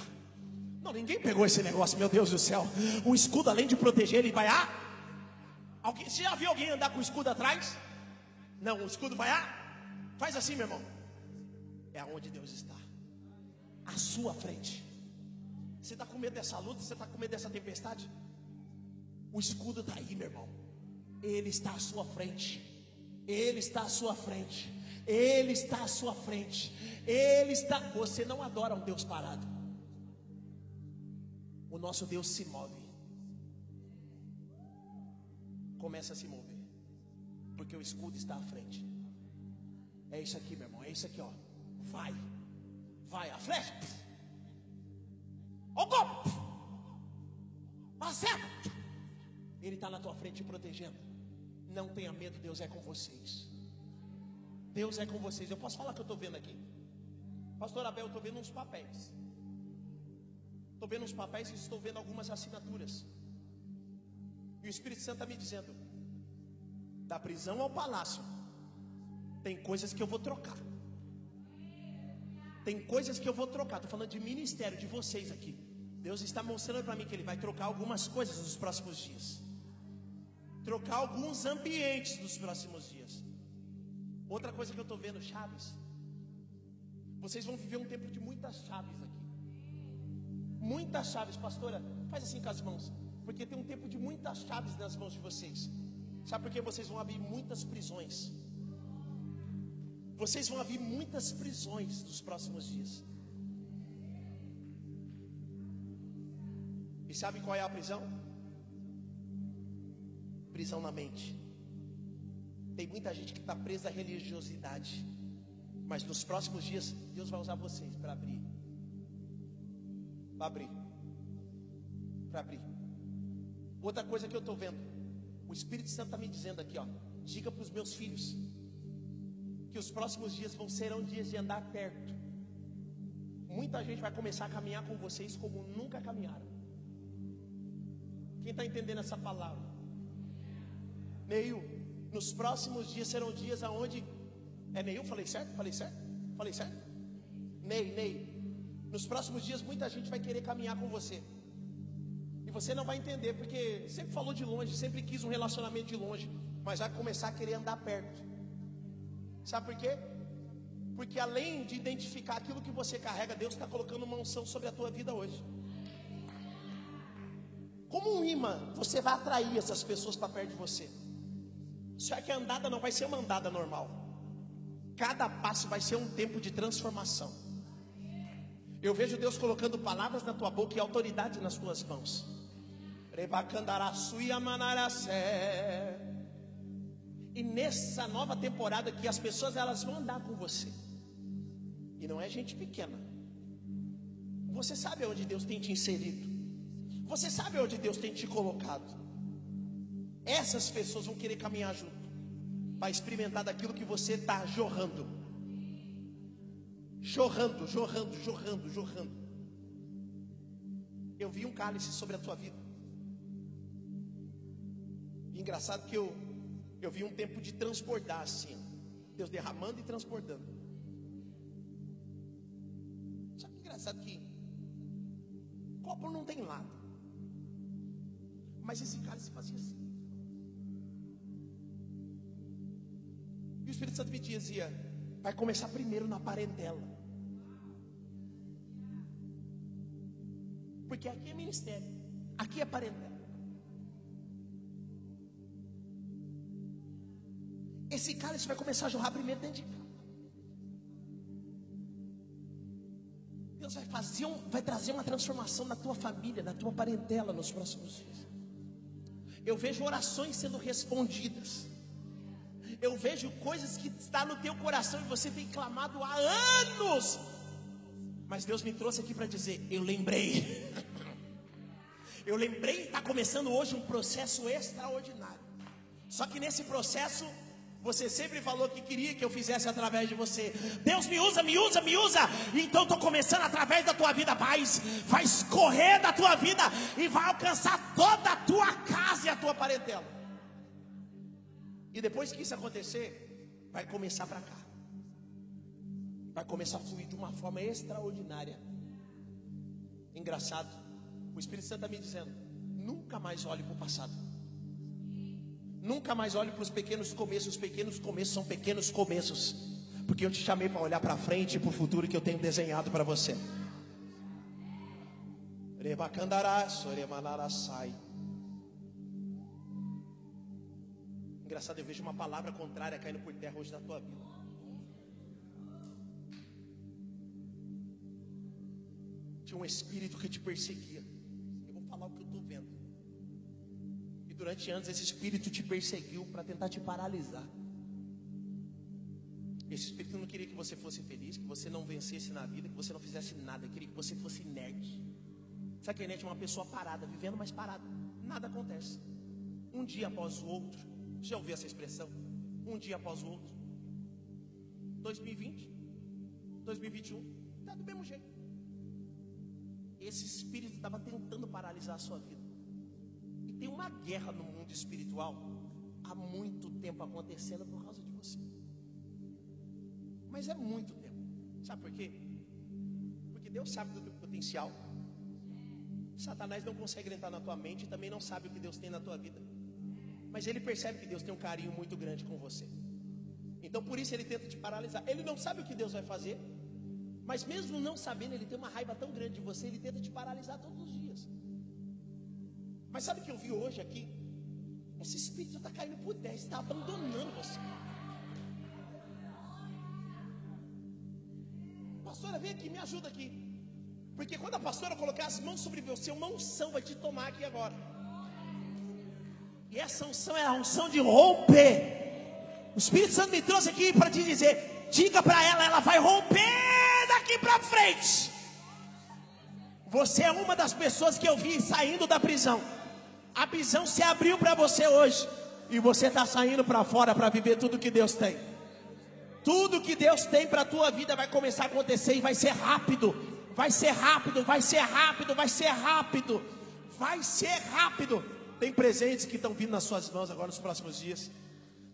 Não, ninguém pegou esse negócio, meu Deus do céu. O escudo, além de proteger, ele vai a. Alguém, você já viu alguém andar com o escudo atrás? Não, o escudo vai a. Faz assim, meu irmão. É aonde Deus está. À sua frente. Você está com medo dessa luta? Você está com medo dessa tempestade? O escudo está aí, meu irmão. Ele está à sua frente. Ele está à sua frente. Ele está à sua frente. Ele está. Você não adora um Deus parado o nosso Deus se move. Começa a se mover. Porque o escudo está à frente. É isso aqui, meu irmão. É isso aqui, ó. Vai. Vai. A flecha. O golpe. Acerta. Ele está na tua frente te protegendo. Não tenha medo, Deus é com vocês. Deus é com vocês. Eu posso falar que eu estou vendo aqui. Pastor Abel, eu estou vendo uns papéis. Estou vendo uns papéis e estou vendo algumas assinaturas. E o Espírito Santo está me dizendo: da prisão ao palácio, tem coisas que eu vou trocar. Tem coisas que eu vou trocar. Estou falando de ministério, de vocês aqui. Deus está mostrando para mim que Ele vai trocar algumas coisas nos próximos dias. Trocar alguns ambientes nos próximos dias. Outra coisa que eu estou vendo, chaves. Vocês vão viver um tempo de muitas chaves aqui muitas chaves, pastora. Faz assim com as mãos, porque tem um tempo de muitas chaves nas mãos de vocês. Sabe por que vocês vão abrir muitas prisões? Vocês vão abrir muitas prisões nos próximos dias. E sabe qual é a prisão? Prisão na mente. Tem muita gente que está presa à religiosidade. Mas nos próximos dias, Deus vai usar vocês para abrir para abrir. Para abrir. Outra coisa que eu estou vendo. O Espírito Santo está me dizendo aqui, ó. Diga para os meus filhos que os próximos dias vão serão dias de andar perto. Muita gente vai começar a caminhar com vocês como nunca caminharam. Quem está entendendo essa palavra? Neil, nos próximos dias serão dias aonde. É Neil? Falei certo? Falei certo? Falei certo? Ney, Ney. Nos próximos dias, muita gente vai querer caminhar com você. E você não vai entender, porque sempre falou de longe, sempre quis um relacionamento de longe, mas vai começar a querer andar perto. Sabe por quê? Porque além de identificar aquilo que você carrega, Deus está colocando uma unção sobre a tua vida hoje. Como um imã, você vai atrair essas pessoas para perto de você. Só que a andada não vai ser uma andada normal. Cada passo vai ser um tempo de transformação. Eu vejo Deus colocando palavras na tua boca e autoridade nas tuas mãos. E nessa nova temporada que as pessoas elas vão andar com você. E não é gente pequena. Você sabe onde Deus tem te inserido. Você sabe onde Deus tem te colocado. Essas pessoas vão querer caminhar junto. Para experimentar daquilo que você está jorrando jorrando, jorrando, jorrando, jorrando. Eu vi um cálice sobre a tua vida. E engraçado que eu, eu vi um tempo de transbordar assim, Deus derramando e transbordando. Sabe que engraçado que copo não tem lado. Mas esse cálice fazia assim. E o Espírito Santo me dizia: vai começar primeiro na parentela. Porque aqui é ministério, aqui é parentela. esse cálice vai começar a jorrar primeiro dentro de casa. Deus vai fazer um, vai trazer uma transformação na tua família, na tua parentela nos próximos dias. Eu vejo orações sendo respondidas. Eu vejo coisas que está no teu coração e você tem clamado há anos. Mas Deus me trouxe aqui para dizer, eu lembrei. Eu lembrei, está começando hoje um processo extraordinário. Só que nesse processo você sempre falou que queria que eu fizesse através de você. Deus me usa, me usa, me usa. Então estou começando através da tua vida, paz. Vai escorrer da tua vida e vai alcançar toda a tua casa e a tua parentela. E depois que isso acontecer, vai começar para cá. Vai começar a fluir de uma forma extraordinária. Engraçado. O Espírito Santo está me dizendo: nunca mais olhe para o passado. Nunca mais olhe para os pequenos começos. Os pequenos começos são pequenos começos. Porque eu te chamei para olhar para frente e para o futuro que eu tenho desenhado para você. Engraçado, eu vejo uma palavra contrária caindo por terra hoje na tua vida. Tinha um espírito que te perseguia. Eu vou falar o que eu estou vendo durante anos esse espírito te perseguiu para tentar te paralisar. Esse espírito não queria que você fosse feliz, que você não vencesse na vida, que você não fizesse nada, queria que você fosse nerd. Sabe que é nerd? Uma pessoa parada, vivendo, mas parada. Nada acontece. Um dia após o outro. Já ouviu essa expressão? Um dia após o outro. 2020, 2021, está do mesmo jeito. Esse espírito estava tentando paralisar a sua vida. Tem uma guerra no mundo espiritual há muito tempo acontecendo por causa de você. Mas é muito tempo. Sabe por quê? Porque Deus sabe do teu potencial. Satanás não consegue entrar na tua mente e também não sabe o que Deus tem na tua vida. Mas ele percebe que Deus tem um carinho muito grande com você. Então por isso ele tenta te paralisar. Ele não sabe o que Deus vai fazer. Mas mesmo não sabendo, ele tem uma raiva tão grande de você, ele tenta te paralisar todos os dias. Mas sabe o que eu vi hoje aqui? Esse espírito está caindo por terra, está abandonando você. Pastora, vem aqui, me ajuda aqui. Porque quando a pastora colocar as mãos sobre você, uma unção vai te tomar aqui agora. E essa unção é a unção de romper. O Espírito Santo me trouxe aqui para te dizer: diga para ela, ela vai romper daqui para frente. Você é uma das pessoas que eu vi saindo da prisão. A visão se abriu para você hoje. E você está saindo para fora para viver tudo que Deus tem. Tudo que Deus tem para a tua vida vai começar a acontecer e vai ser rápido. Vai ser rápido, vai ser rápido, vai ser rápido. Vai ser rápido. Tem presentes que estão vindo nas suas mãos agora nos próximos dias.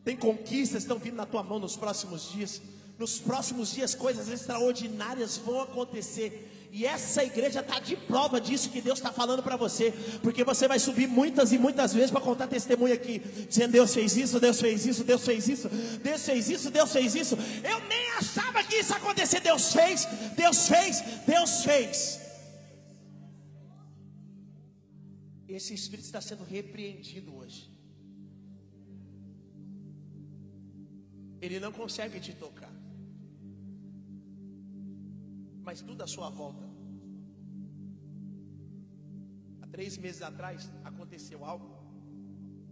Tem conquistas que estão vindo na tua mão nos próximos dias. Nos próximos dias, coisas extraordinárias vão acontecer. E essa igreja está de prova disso que Deus está falando para você, porque você vai subir muitas e muitas vezes para contar testemunho aqui, dizendo: Deus fez isso, Deus fez isso, Deus fez isso, Deus fez isso, Deus fez isso. Eu nem achava que isso ia acontecer. Deus fez, Deus fez, Deus fez. Esse espírito está sendo repreendido hoje. Ele não consegue te tocar mas tudo à sua volta. Há três meses atrás aconteceu algo.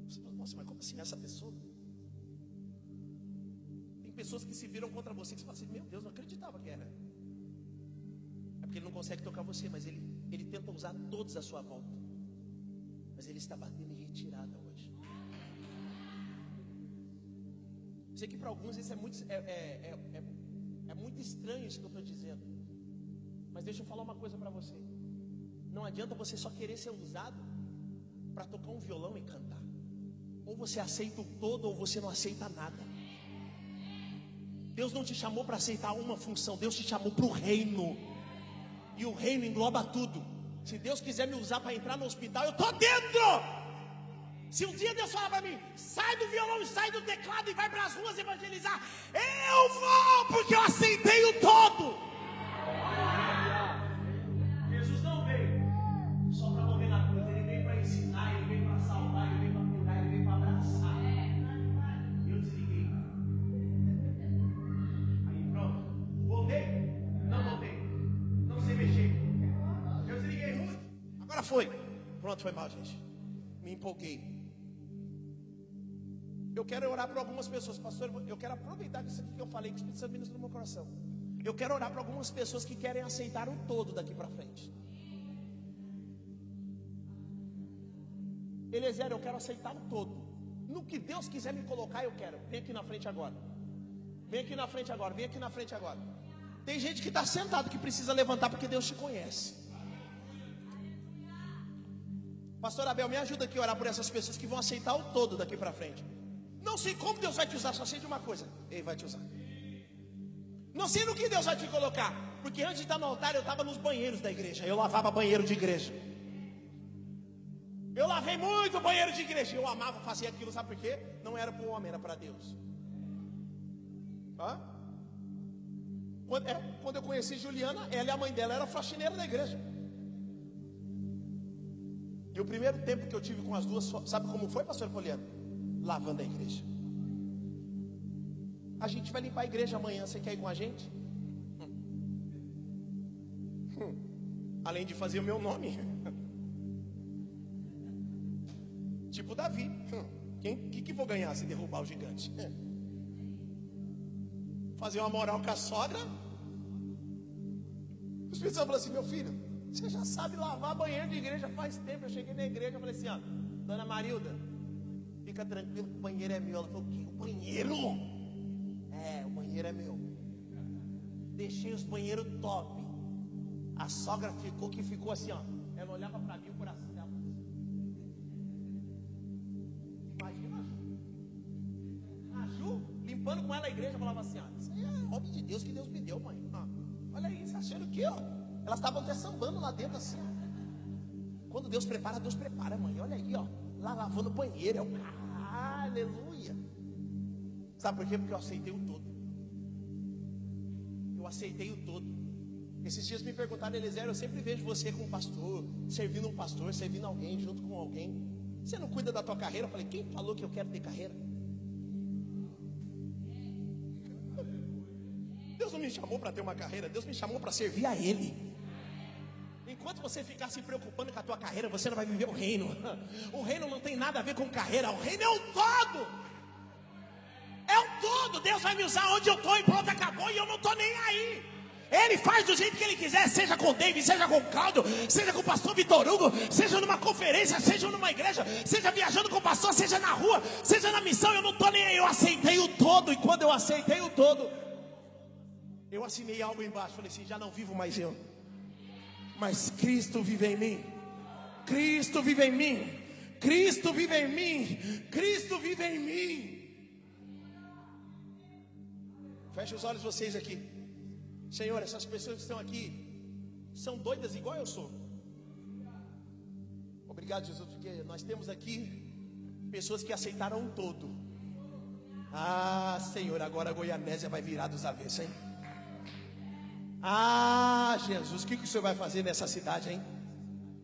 Você fala, nossa, mas como assim essa pessoa? Tem pessoas que se viram contra você que você fala assim, meu Deus, não acreditava que era. É porque ele não consegue tocar você, mas ele, ele tenta usar todos à sua volta. Ele está batendo em retirada hoje. sei que para alguns isso é muito, é, é, é, é muito estranho isso que eu estou dizendo. Mas deixa eu falar uma coisa para você. Não adianta você só querer ser usado para tocar um violão e cantar. Ou você aceita o todo ou você não aceita nada. Deus não te chamou para aceitar uma função, Deus te chamou para o reino. E o reino engloba tudo. Se Deus quiser me usar para entrar no hospital, eu estou dentro. Se um dia Deus falar para mim, sai do violão, sai do teclado e vai para as ruas evangelizar, eu vou, porque eu aceitei o todo. Foi mal, gente. Me empolguei. Eu quero orar para algumas pessoas, pastor. Eu quero aproveitar isso aqui que eu falei que o Espírito Santo no meu coração. Eu quero orar para algumas pessoas que querem aceitar o todo daqui para frente. Eliezer, eu quero aceitar o todo. No que Deus quiser me colocar, eu quero. Vem aqui na frente agora. Vem aqui na frente agora. Vem aqui na frente agora. Tem gente que está sentado que precisa levantar porque Deus te conhece. Pastor Abel, me ajuda aqui a orar por essas pessoas que vão aceitar o todo daqui para frente. Não sei como Deus vai te usar, só sei de uma coisa: Ele vai te usar. Não sei no que Deus vai te colocar, porque antes de estar no altar eu estava nos banheiros da igreja. Eu lavava banheiro de igreja. Eu lavei muito banheiro de igreja. Eu amava fazer aquilo, sabe por quê? Não era para o homem, era para Deus. Hã? Quando, é, quando eu conheci Juliana, ela e a mãe dela era faxineira da igreja. E o primeiro tempo que eu tive com as duas, sabe como foi, pastor Poliano? Lavando a igreja. A gente vai limpar a igreja amanhã, você quer ir com a gente? Hum. Hum. Além de fazer o meu nome. [LAUGHS] tipo Davi. Hum. Quem que, que vou ganhar se derrubar o gigante? Fazer uma moral com a sogra. O Espírito Santo falou assim: meu filho, você já sabe lavar banheiro de igreja faz tempo. Eu cheguei na igreja e falei assim: ó, dona Marilda, fica tranquilo que o banheiro é meu. Ela falou: o que? O banheiro? É, o banheiro é meu. Deixei os banheiros top. A sogra ficou que ficou assim, ó. Ela olhava para mim, o coração dela. Imagina a Ju, limpando com ela a igreja, falava assim, ó. Isso aí é obra de Deus que Deus me deu, mãe. Ah, olha aí, você achando o quê, ó? Elas estavam até sambando lá dentro assim. Quando Deus prepara, Deus prepara, mãe. Olha aí, ó. Lá lavando o banheiro. Eu, aleluia. Sabe por quê? Porque eu aceitei o todo. Eu aceitei o todo. Esses dias me perguntaram, Eliezer, eu sempre vejo você com um pastor, servindo um pastor, servindo alguém, junto com alguém. Você não cuida da tua carreira? Eu falei, quem falou que eu quero ter carreira? Deus não me chamou para ter uma carreira, Deus me chamou para servir a Ele. Enquanto você ficar se preocupando com a tua carreira, você não vai viver o reino. O reino não tem nada a ver com carreira, o reino é um todo. É um todo. Deus vai me usar onde eu estou e pronto, acabou. E eu não estou nem aí. Ele faz do jeito que ele quiser, seja com o David, seja com o Caldo, seja com o pastor Vitor Hugo, seja numa conferência, seja numa igreja, seja viajando com o pastor, seja na rua, seja na missão, eu não estou nem aí, eu aceitei o todo, e quando eu aceitei o todo, eu assinei algo embaixo, falei assim, já não vivo mais eu, mas Cristo vive em mim, Cristo vive em mim, Cristo vive em mim, Cristo vive em mim. Feche os olhos vocês aqui. Senhor, essas pessoas que estão aqui são doidas igual eu sou. Obrigado, Jesus, porque nós temos aqui pessoas que aceitaram um todo. Ah, Senhor, agora a Goianésia vai virar dos avessos, hein? Ah, Jesus, o que, que o Senhor vai fazer nessa cidade, hein?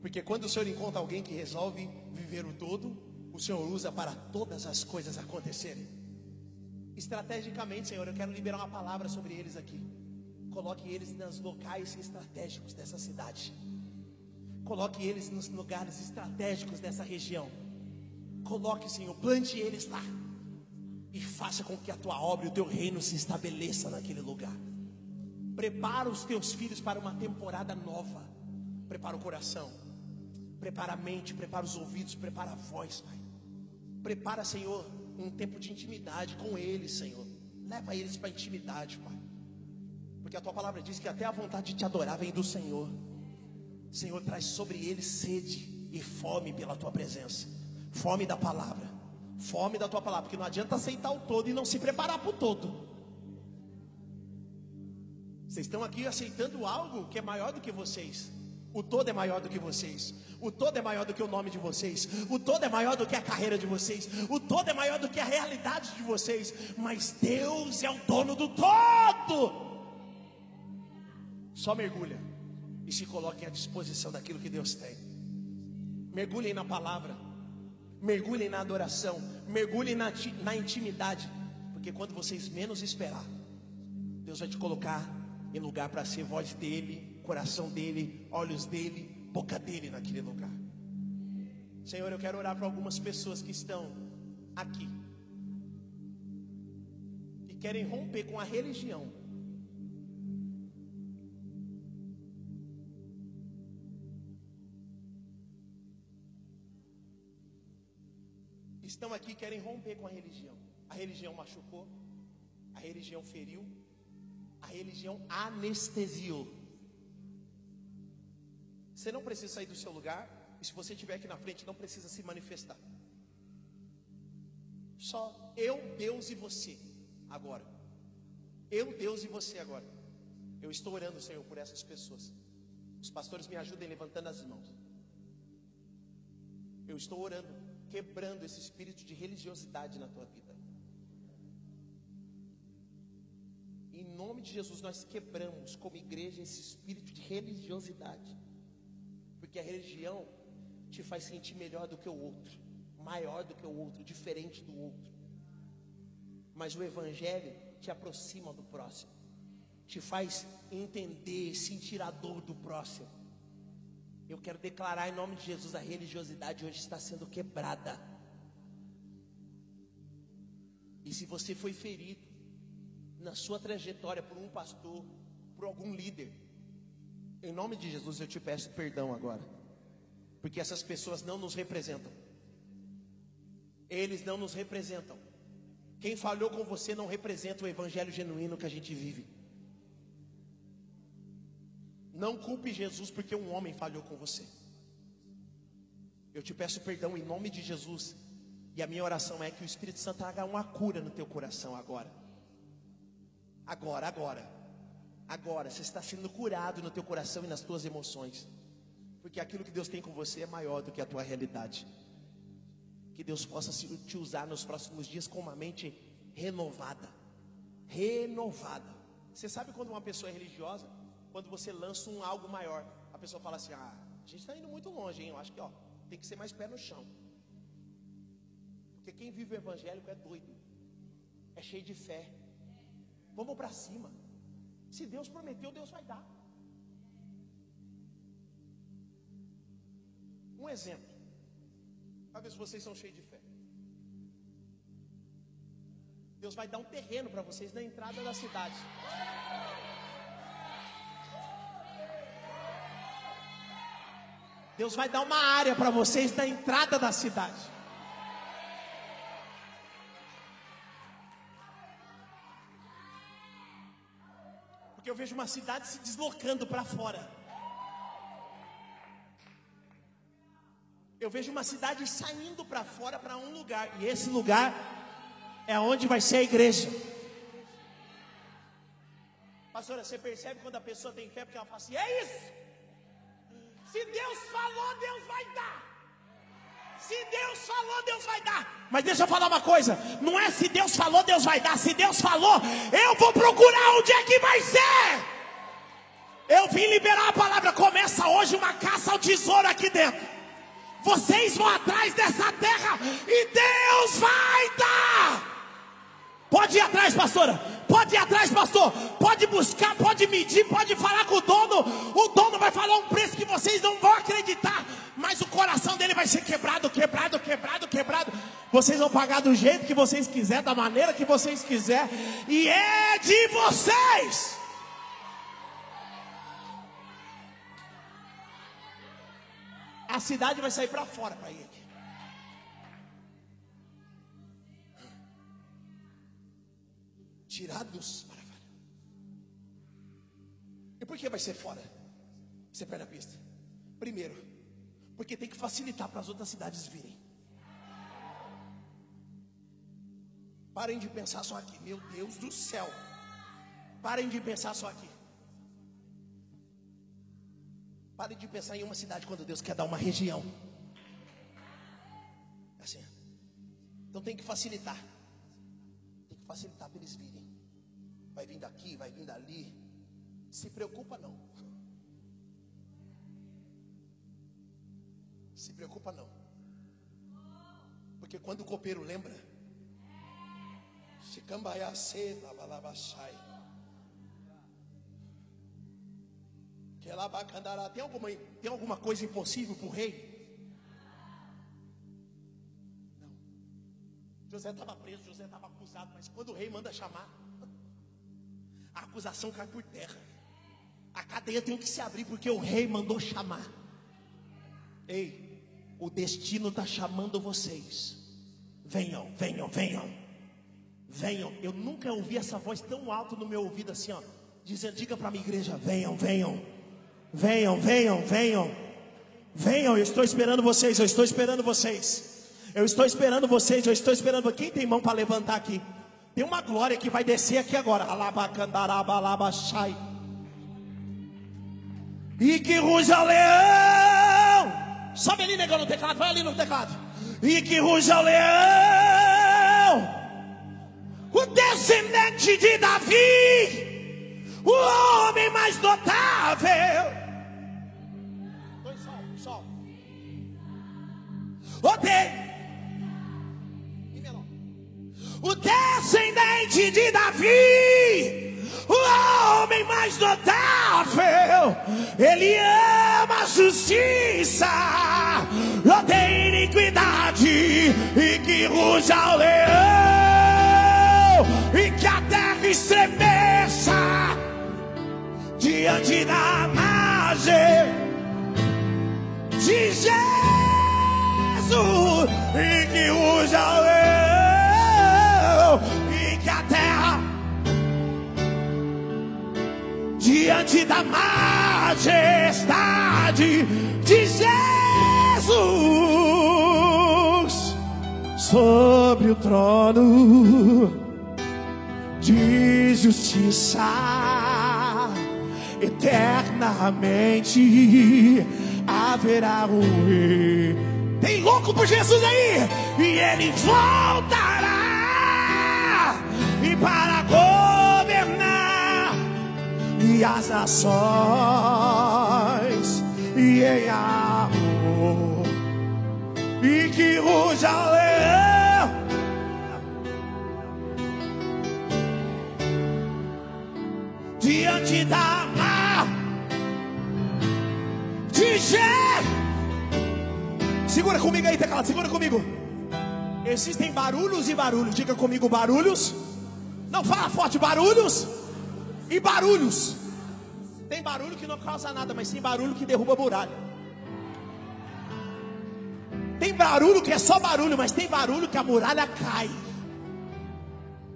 Porque quando o Senhor encontra alguém que resolve viver o todo, o Senhor usa para todas as coisas acontecerem. Estrategicamente, Senhor, eu quero liberar uma palavra sobre eles aqui. Coloque eles nos locais estratégicos dessa cidade. Coloque eles nos lugares estratégicos dessa região. Coloque, Senhor, plante eles lá. E faça com que a tua obra e o teu reino se estabeleça naquele lugar. Prepara os teus filhos para uma temporada nova. Prepara o coração. Prepara a mente, prepara os ouvidos, prepara a voz, Pai. Prepara, Senhor, um tempo de intimidade com eles, Senhor. Leva eles para a intimidade, Pai. Porque a tua palavra diz que até a vontade de te adorar vem do Senhor. Senhor, traz sobre eles sede e fome pela tua presença. Fome da palavra. Fome da tua palavra. Porque não adianta aceitar o todo e não se preparar para o todo. Vocês estão aqui aceitando algo que é maior do que vocês. O todo é maior do que vocês. O todo é maior do que o nome de vocês. O todo é maior do que a carreira de vocês. O todo é maior do que a realidade de vocês. Mas Deus é o dono do todo. Só mergulha e se coloque à disposição daquilo que Deus tem. Mergulhem na palavra. Mergulhem na adoração. Mergulhem na, na intimidade. Porque quando vocês menos esperar, Deus vai te colocar em lugar para ser voz dele, coração dele, olhos dele, boca dele naquele lugar. Senhor, eu quero orar para algumas pessoas que estão aqui e querem romper com a religião. Estão aqui querem romper com a religião. A religião machucou, a religião feriu, a religião anestesiou. Você não precisa sair do seu lugar, e se você estiver aqui na frente, não precisa se manifestar. Só eu, Deus e você, agora. Eu, Deus e você agora. Eu estou orando, Senhor, por essas pessoas. Os pastores me ajudem levantando as mãos. Eu estou orando, quebrando esse espírito de religiosidade na tua vida. De Jesus, nós quebramos como igreja esse espírito de religiosidade. Porque a religião te faz sentir melhor do que o outro, maior do que o outro, diferente do outro. Mas o Evangelho te aproxima do próximo, te faz entender, sentir a dor do próximo. Eu quero declarar em nome de Jesus: a religiosidade hoje está sendo quebrada. E se você foi ferido na sua trajetória por um pastor, por algum líder, em nome de Jesus eu te peço perdão agora, porque essas pessoas não nos representam, eles não nos representam. Quem falhou com você não representa o evangelho genuíno que a gente vive. Não culpe Jesus porque um homem falhou com você. Eu te peço perdão em nome de Jesus. E a minha oração é que o Espírito Santo haga uma cura no teu coração agora. Agora, agora. Agora, você está sendo curado no teu coração e nas tuas emoções. Porque aquilo que Deus tem com você é maior do que a tua realidade. Que Deus possa te usar nos próximos dias com uma mente renovada. Renovada. Você sabe quando uma pessoa é religiosa? Quando você lança um algo maior, a pessoa fala assim: Ah, a gente está indo muito longe, hein? Eu acho que ó, tem que ser mais pé no chão. Porque quem vive o evangélico é doido, é cheio de fé. Vamos para cima. Se Deus prometeu, Deus vai dar. Um exemplo. Para ver se vocês são cheios de fé. Deus vai dar um terreno para vocês na entrada da cidade. Deus vai dar uma área para vocês na entrada da cidade. Eu vejo uma cidade se deslocando para fora. Eu vejo uma cidade saindo para fora para um lugar. E esse lugar é onde vai ser a igreja. Pastora, você percebe quando a pessoa tem fé porque ela fala assim: é isso. Se Deus falou, Deus vai dar. Se Deus falou, Deus vai dar. Mas deixa eu falar uma coisa: não é se Deus falou, Deus vai dar. Se Deus falou, eu vou procurar onde é que vai ser. Eu vim liberar a palavra. Começa hoje uma caça ao tesouro aqui dentro. Vocês vão atrás dessa terra e Deus vai dar. Pode ir atrás, pastora. Pode ir atrás, pastor. Pode buscar, pode medir, pode falar com o dono. O dono vai falar um preço que vocês não vão acreditar. Mas o coração dele vai ser quebrado, quebrado, quebrado, quebrado. Vocês vão pagar do jeito que vocês quiserem, da maneira que vocês quiserem. E é de vocês. A cidade vai sair para fora para ele. tirados para fora. E por que vai ser fora? Você perde a pista. Primeiro, porque tem que facilitar para as outras cidades virem. Parem de pensar só aqui, meu Deus do céu. Parem de pensar só aqui. Parem de pensar em uma cidade quando Deus quer dar uma região. Assim. Então tem que facilitar. Tem que facilitar para eles virem vai vir daqui, vai vir dali. Se preocupa não. Preocupa não. Porque quando o copeiro lembra, Tem alguma, tem alguma coisa impossível para o rei? Não. José estava preso, José estava acusado, mas quando o rei manda chamar, a acusação cai por terra. A cadeia tem que se abrir porque o rei mandou chamar. Ei, o destino está chamando vocês. Venham, venham, venham. Venham. Eu nunca ouvi essa voz tão alta no meu ouvido assim, ó. Dizendo, diga para a minha igreja: venham, venham. Venham, venham, venham. Venham, eu estou esperando vocês, eu estou esperando vocês. Eu estou esperando vocês, eu estou esperando. Quem tem mão para levantar aqui? Tem uma glória que vai descer aqui agora. Alabacandarabalabachai. E que ruja leão. Sobe ali, negão, no teclado. Vai ali no teclado. E que ruja leão. O descendente de Davi. O homem mais notável. Odeio o descendente de Davi, o homem mais notável, ele ama a justiça, odeia iniquidade e que ruja o leão e que a terra estremeça diante da margem de Jesus e que ruja o leão diante da majestade de Jesus sobre o trono de justiça eternamente haverá um rei. Tem louco por Jesus aí? E ele voltará e para governar e as nações e em amor e que ruja leão diante da mar de Segura comigo aí, teclado, segura comigo. Existem barulhos e barulhos. Diga comigo, barulhos não fala forte, barulhos e barulhos. Tem barulho que não causa nada, mas tem barulho que derruba muralha. Tem barulho que é só barulho, mas tem barulho que a muralha cai.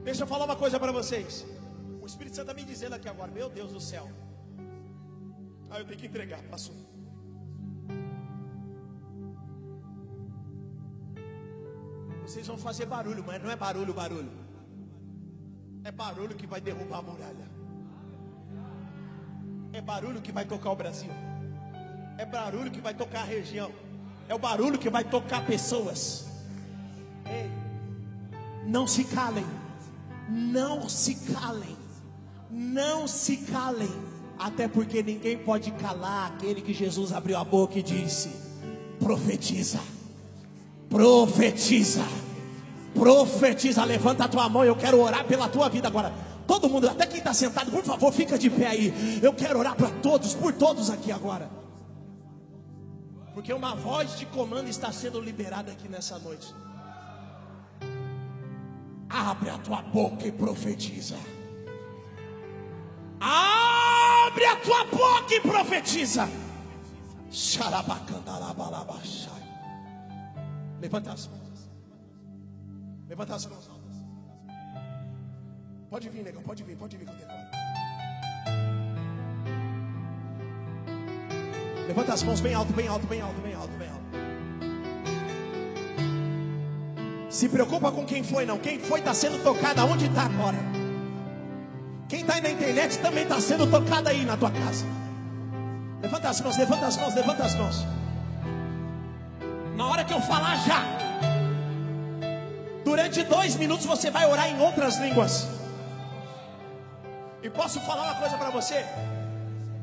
Deixa eu falar uma coisa para vocês. O Espírito Santo está me dizendo aqui agora, meu Deus do céu. Ah, eu tenho que entregar, passou. Vocês vão fazer barulho, mas não é barulho, barulho. É barulho que vai derrubar a muralha. É barulho que vai tocar o Brasil. É barulho que vai tocar a região. É o barulho que vai tocar pessoas. Ei, não se calem. Não se calem. Não se calem. Até porque ninguém pode calar aquele que Jesus abriu a boca e disse: profetiza. Profetiza Profetiza, levanta a tua mão. Eu quero orar pela tua vida agora. Todo mundo, até quem está sentado, por favor, fica de pé aí. Eu quero orar para todos, por todos aqui agora. Porque uma voz de comando está sendo liberada aqui nessa noite. Abre a tua boca e profetiza. Abre a tua boca e profetiza. Levanta as mãos. Levanta as mãos. Pode vir, negão, pode vir, pode vir com o. Levanta as mãos bem alto, bem alto, bem alto, bem alto, bem alto. Se preocupa com quem foi, não. Quem foi está sendo tocado aonde está agora. Quem está aí na internet também está sendo tocado aí na tua casa. Levanta as mãos, levanta as mãos, levanta as mãos. Na hora que eu falar já. Durante dois minutos você vai orar em outras línguas. E posso falar uma coisa para você?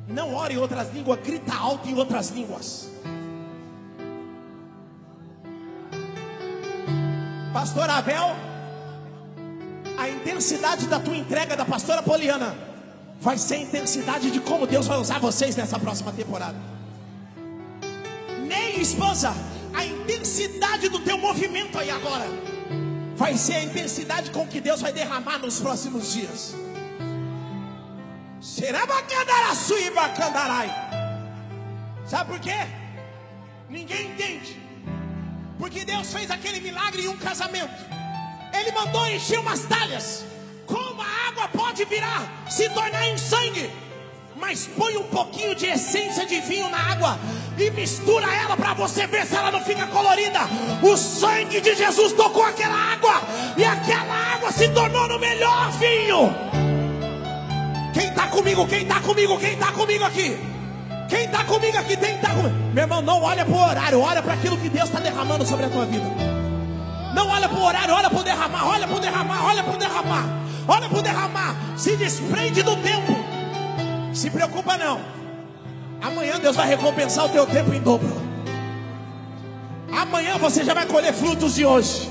Não ore em outras línguas, grita alto em outras línguas. Pastor Abel, a intensidade da tua entrega da pastora Poliana vai ser a intensidade de como Deus vai usar vocês nessa próxima temporada. Nem esposa, a intensidade do teu movimento aí agora vai ser a intensidade com que Deus vai derramar nos próximos dias. Sabe por quê? Ninguém entende. Porque Deus fez aquele milagre em um casamento. Ele mandou encher umas talhas. Como a água pode virar, se tornar em sangue? Mas põe um pouquinho de essência de vinho na água e mistura ela para você ver se ela não fica colorida. O sangue de Jesus tocou aquela água e aquela água se tornou no melhor vinho. Quem está comigo? Quem está comigo? Quem está comigo aqui? Quem está comigo aqui tem que estar tá comigo. Meu irmão, não olha para o horário, olha para aquilo que Deus está derramando sobre a tua vida. Não olha para o horário, olha para o derramar, olha para o derramar, olha para o derramar, olha para o derramar. Se desprende do tempo. Se preocupa não. Amanhã Deus vai recompensar o teu tempo em dobro. Amanhã você já vai colher frutos de hoje.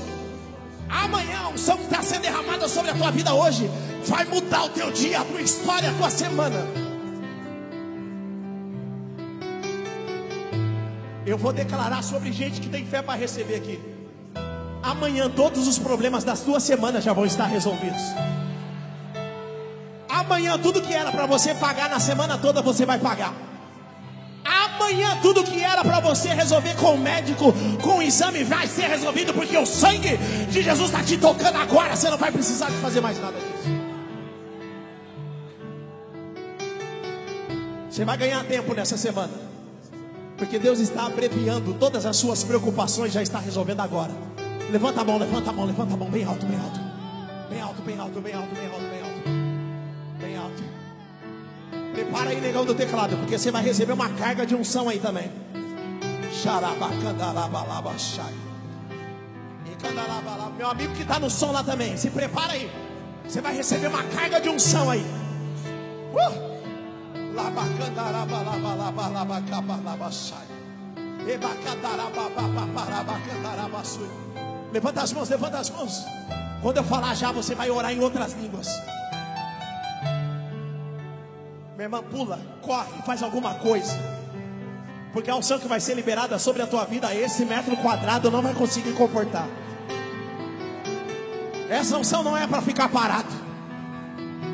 Amanhã unção que está sendo derramada sobre a tua vida hoje vai mudar o teu dia, a tua história, a tua semana. Eu vou declarar sobre gente que tem fé para receber aqui. Amanhã todos os problemas das duas semanas já vão estar resolvidos. Amanhã tudo que era para você pagar na semana toda você vai pagar. Amanhã tudo que era para você resolver com o médico, com o exame, vai ser resolvido porque o sangue de Jesus está te tocando agora. Você não vai precisar de fazer mais nada disso. Você vai ganhar tempo nessa semana. Porque Deus está abreviando todas as suas preocupações, já está resolvendo agora. Levanta a mão, levanta a mão, levanta a mão, bem alto, bem alto. Bem alto, bem alto, bem alto, bem alto, bem alto. Bem alto. Prepara aí, negão do teclado, porque você vai receber uma carga de unção aí também. Meu amigo que está no som lá também, se prepara aí. Você vai receber uma carga de unção aí. Uh! Levanta as mãos, levanta as mãos. Quando eu falar já, você vai orar em outras línguas. Minha irmã, pula, corre, faz alguma coisa. Porque a unção que vai ser liberada sobre a tua vida, esse metro quadrado não vai conseguir comportar. Essa unção não é para ficar parado.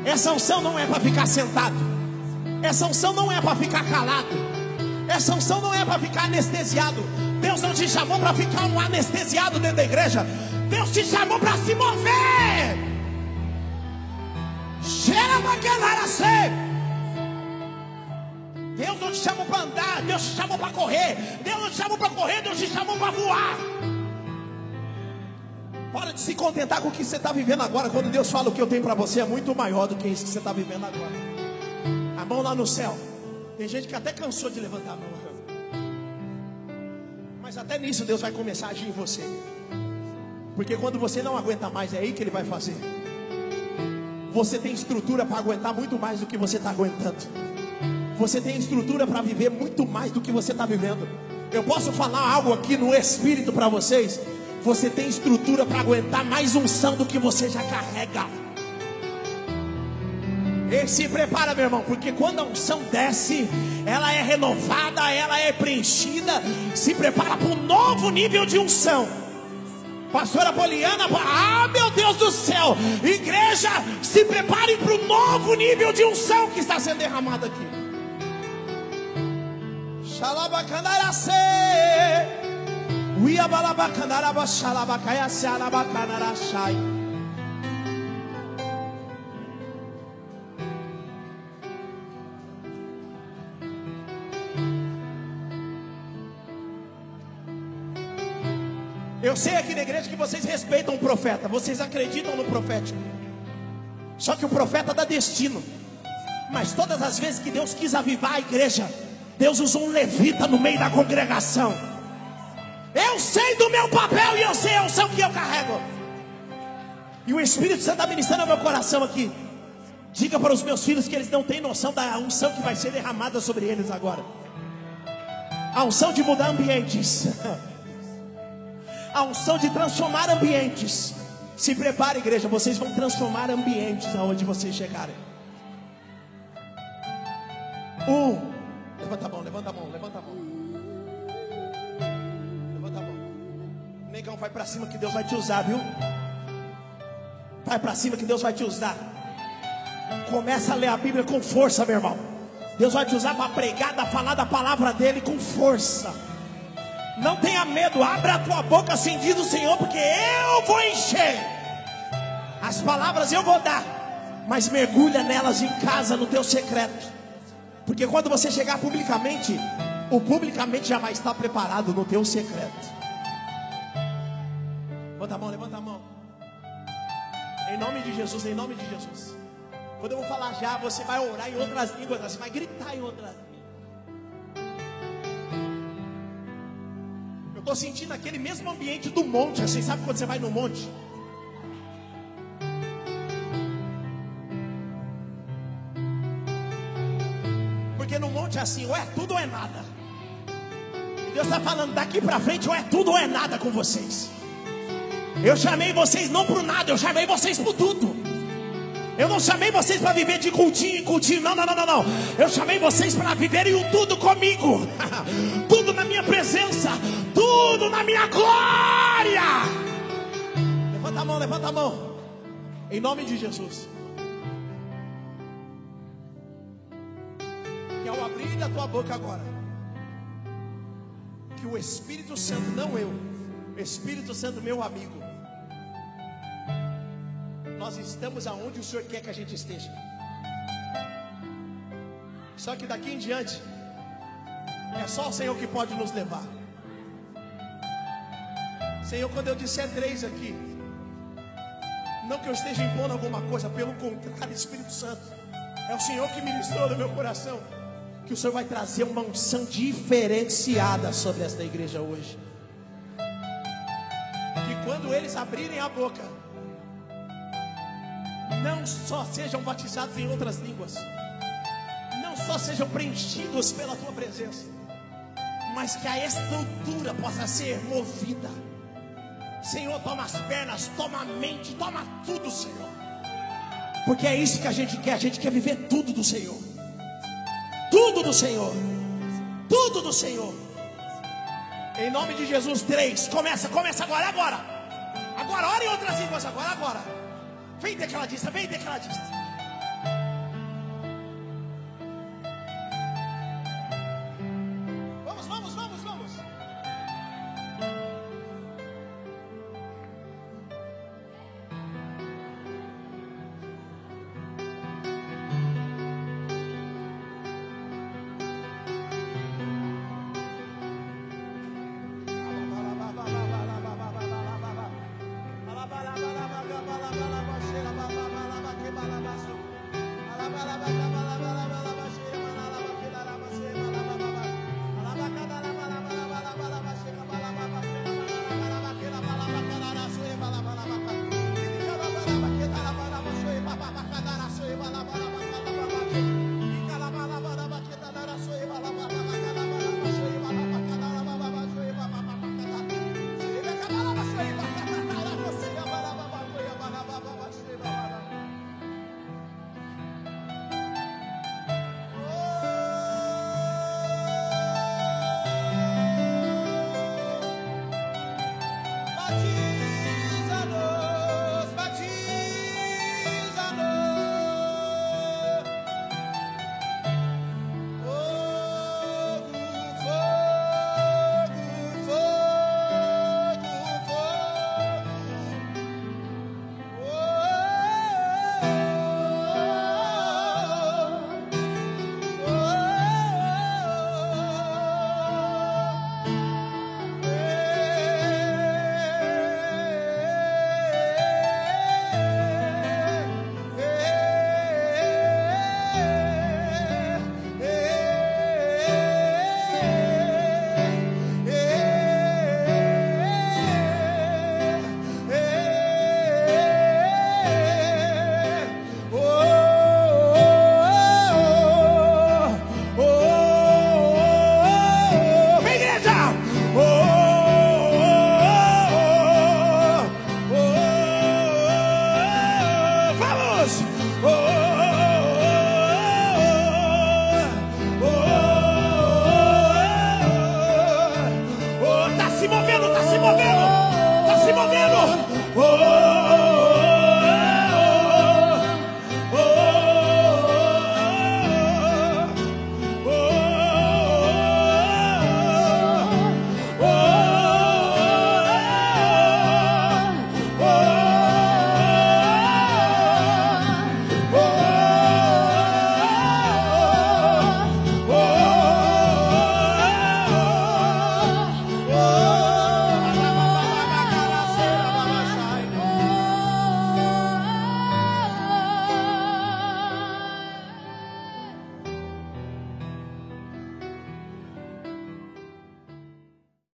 Essa unção não é para ficar sentado. Essa unção não é para ficar calado. Essa unção não é para ficar anestesiado. Deus não te chamou para ficar um anestesiado dentro da igreja. Deus te chamou para se mover. Cheira Deus não te chamou para andar, Deus te chamou para correr. Deus não te chamou para correr, Deus te chamou para voar. Para de se contentar com o que você está vivendo agora. Quando Deus fala o que eu tenho para você é muito maior do que isso que você está vivendo agora a mão lá no céu. Tem gente que até cansou de levantar a mão. Mas até nisso Deus vai começar a agir em você. Porque quando você não aguenta mais, é aí que Ele vai fazer. Você tem estrutura para aguentar muito mais do que você está aguentando. Você tem estrutura para viver muito mais do que você está vivendo. Eu posso falar algo aqui no Espírito para vocês. Você tem estrutura para aguentar mais unção do que você já carrega. E se prepara, meu irmão, porque quando a unção desce, ela é renovada, ela é preenchida. Se prepara para um novo nível de unção. Pastora Poliana, ah meu Deus do céu, igreja, se preparem para o novo nível de unção que está sendo derramado aqui. Xalabacanaracê, Uiabalabacanaraba, Eu sei aqui na igreja que vocês respeitam o profeta, vocês acreditam no profético. Só que o profeta dá destino. Mas todas as vezes que Deus quis avivar a igreja, Deus usou um levita no meio da congregação. Eu sei do meu papel e eu sei a unção que eu carrego. E o Espírito Santo está ministrando ao meu coração aqui. Diga para os meus filhos que eles não têm noção da unção que vai ser derramada sobre eles agora. A unção de mudar ambientes. [LAUGHS] a unção de transformar ambientes. Se prepare, igreja, vocês vão transformar ambientes aonde vocês chegarem. Um. Levanta a mão, levanta a mão, levanta a mão. Levanta a mão. Negão, vai para cima que Deus vai te usar, viu? Vai para cima que Deus vai te usar. Começa a ler a Bíblia com força, meu irmão. Deus vai te usar para pregar, para falar da palavra dele com força. Não tenha medo, abra a tua boca, assim diz o Senhor, porque eu vou encher. As palavras eu vou dar, mas mergulha nelas em casa, no teu secreto. Porque quando você chegar publicamente, o publicamente já vai estar preparado no teu secreto. Levanta a mão, levanta a mão. Em nome de Jesus, em nome de Jesus. Quando eu vou falar já, você vai orar em outras línguas, você vai gritar em outras línguas. Estou sentindo aquele mesmo ambiente do monte, assim, sabe quando você vai no monte? Porque no monte é assim, ou é tudo ou é nada. E Deus está falando daqui para frente, ou é tudo ou é nada com vocês. Eu chamei vocês não para nada, eu chamei vocês para tudo. Eu não chamei vocês para viver de cultinho em cultinho, não, não, não, não, não. Eu chamei vocês para viverem o tudo comigo, [LAUGHS] tudo na minha presença, tudo na minha glória. Levanta a mão, levanta a mão, em nome de Jesus. Que ao abrir a tua boca agora, que o Espírito Santo, não eu, Espírito Santo, meu amigo, nós estamos aonde o Senhor quer que a gente esteja. Só que daqui em diante, é só o Senhor que pode nos levar. Senhor, quando eu disser três aqui, não que eu esteja impondo alguma coisa, pelo contrário, Espírito Santo, é o Senhor que ministrou no meu coração, que o Senhor vai trazer uma unção diferenciada sobre esta igreja hoje. Que quando eles abrirem a boca, não só sejam batizados em outras línguas, não só sejam preenchidos pela tua presença, mas que a estrutura possa ser movida. Senhor, toma as pernas, toma a mente, toma tudo, Senhor. Porque é isso que a gente quer, a gente quer viver tudo do Senhor. Tudo do Senhor. Tudo do Senhor. Em nome de Jesus, três. Começa, começa agora, agora. Agora, ora em outras línguas agora, agora. Vem tecladista, vem tecladista.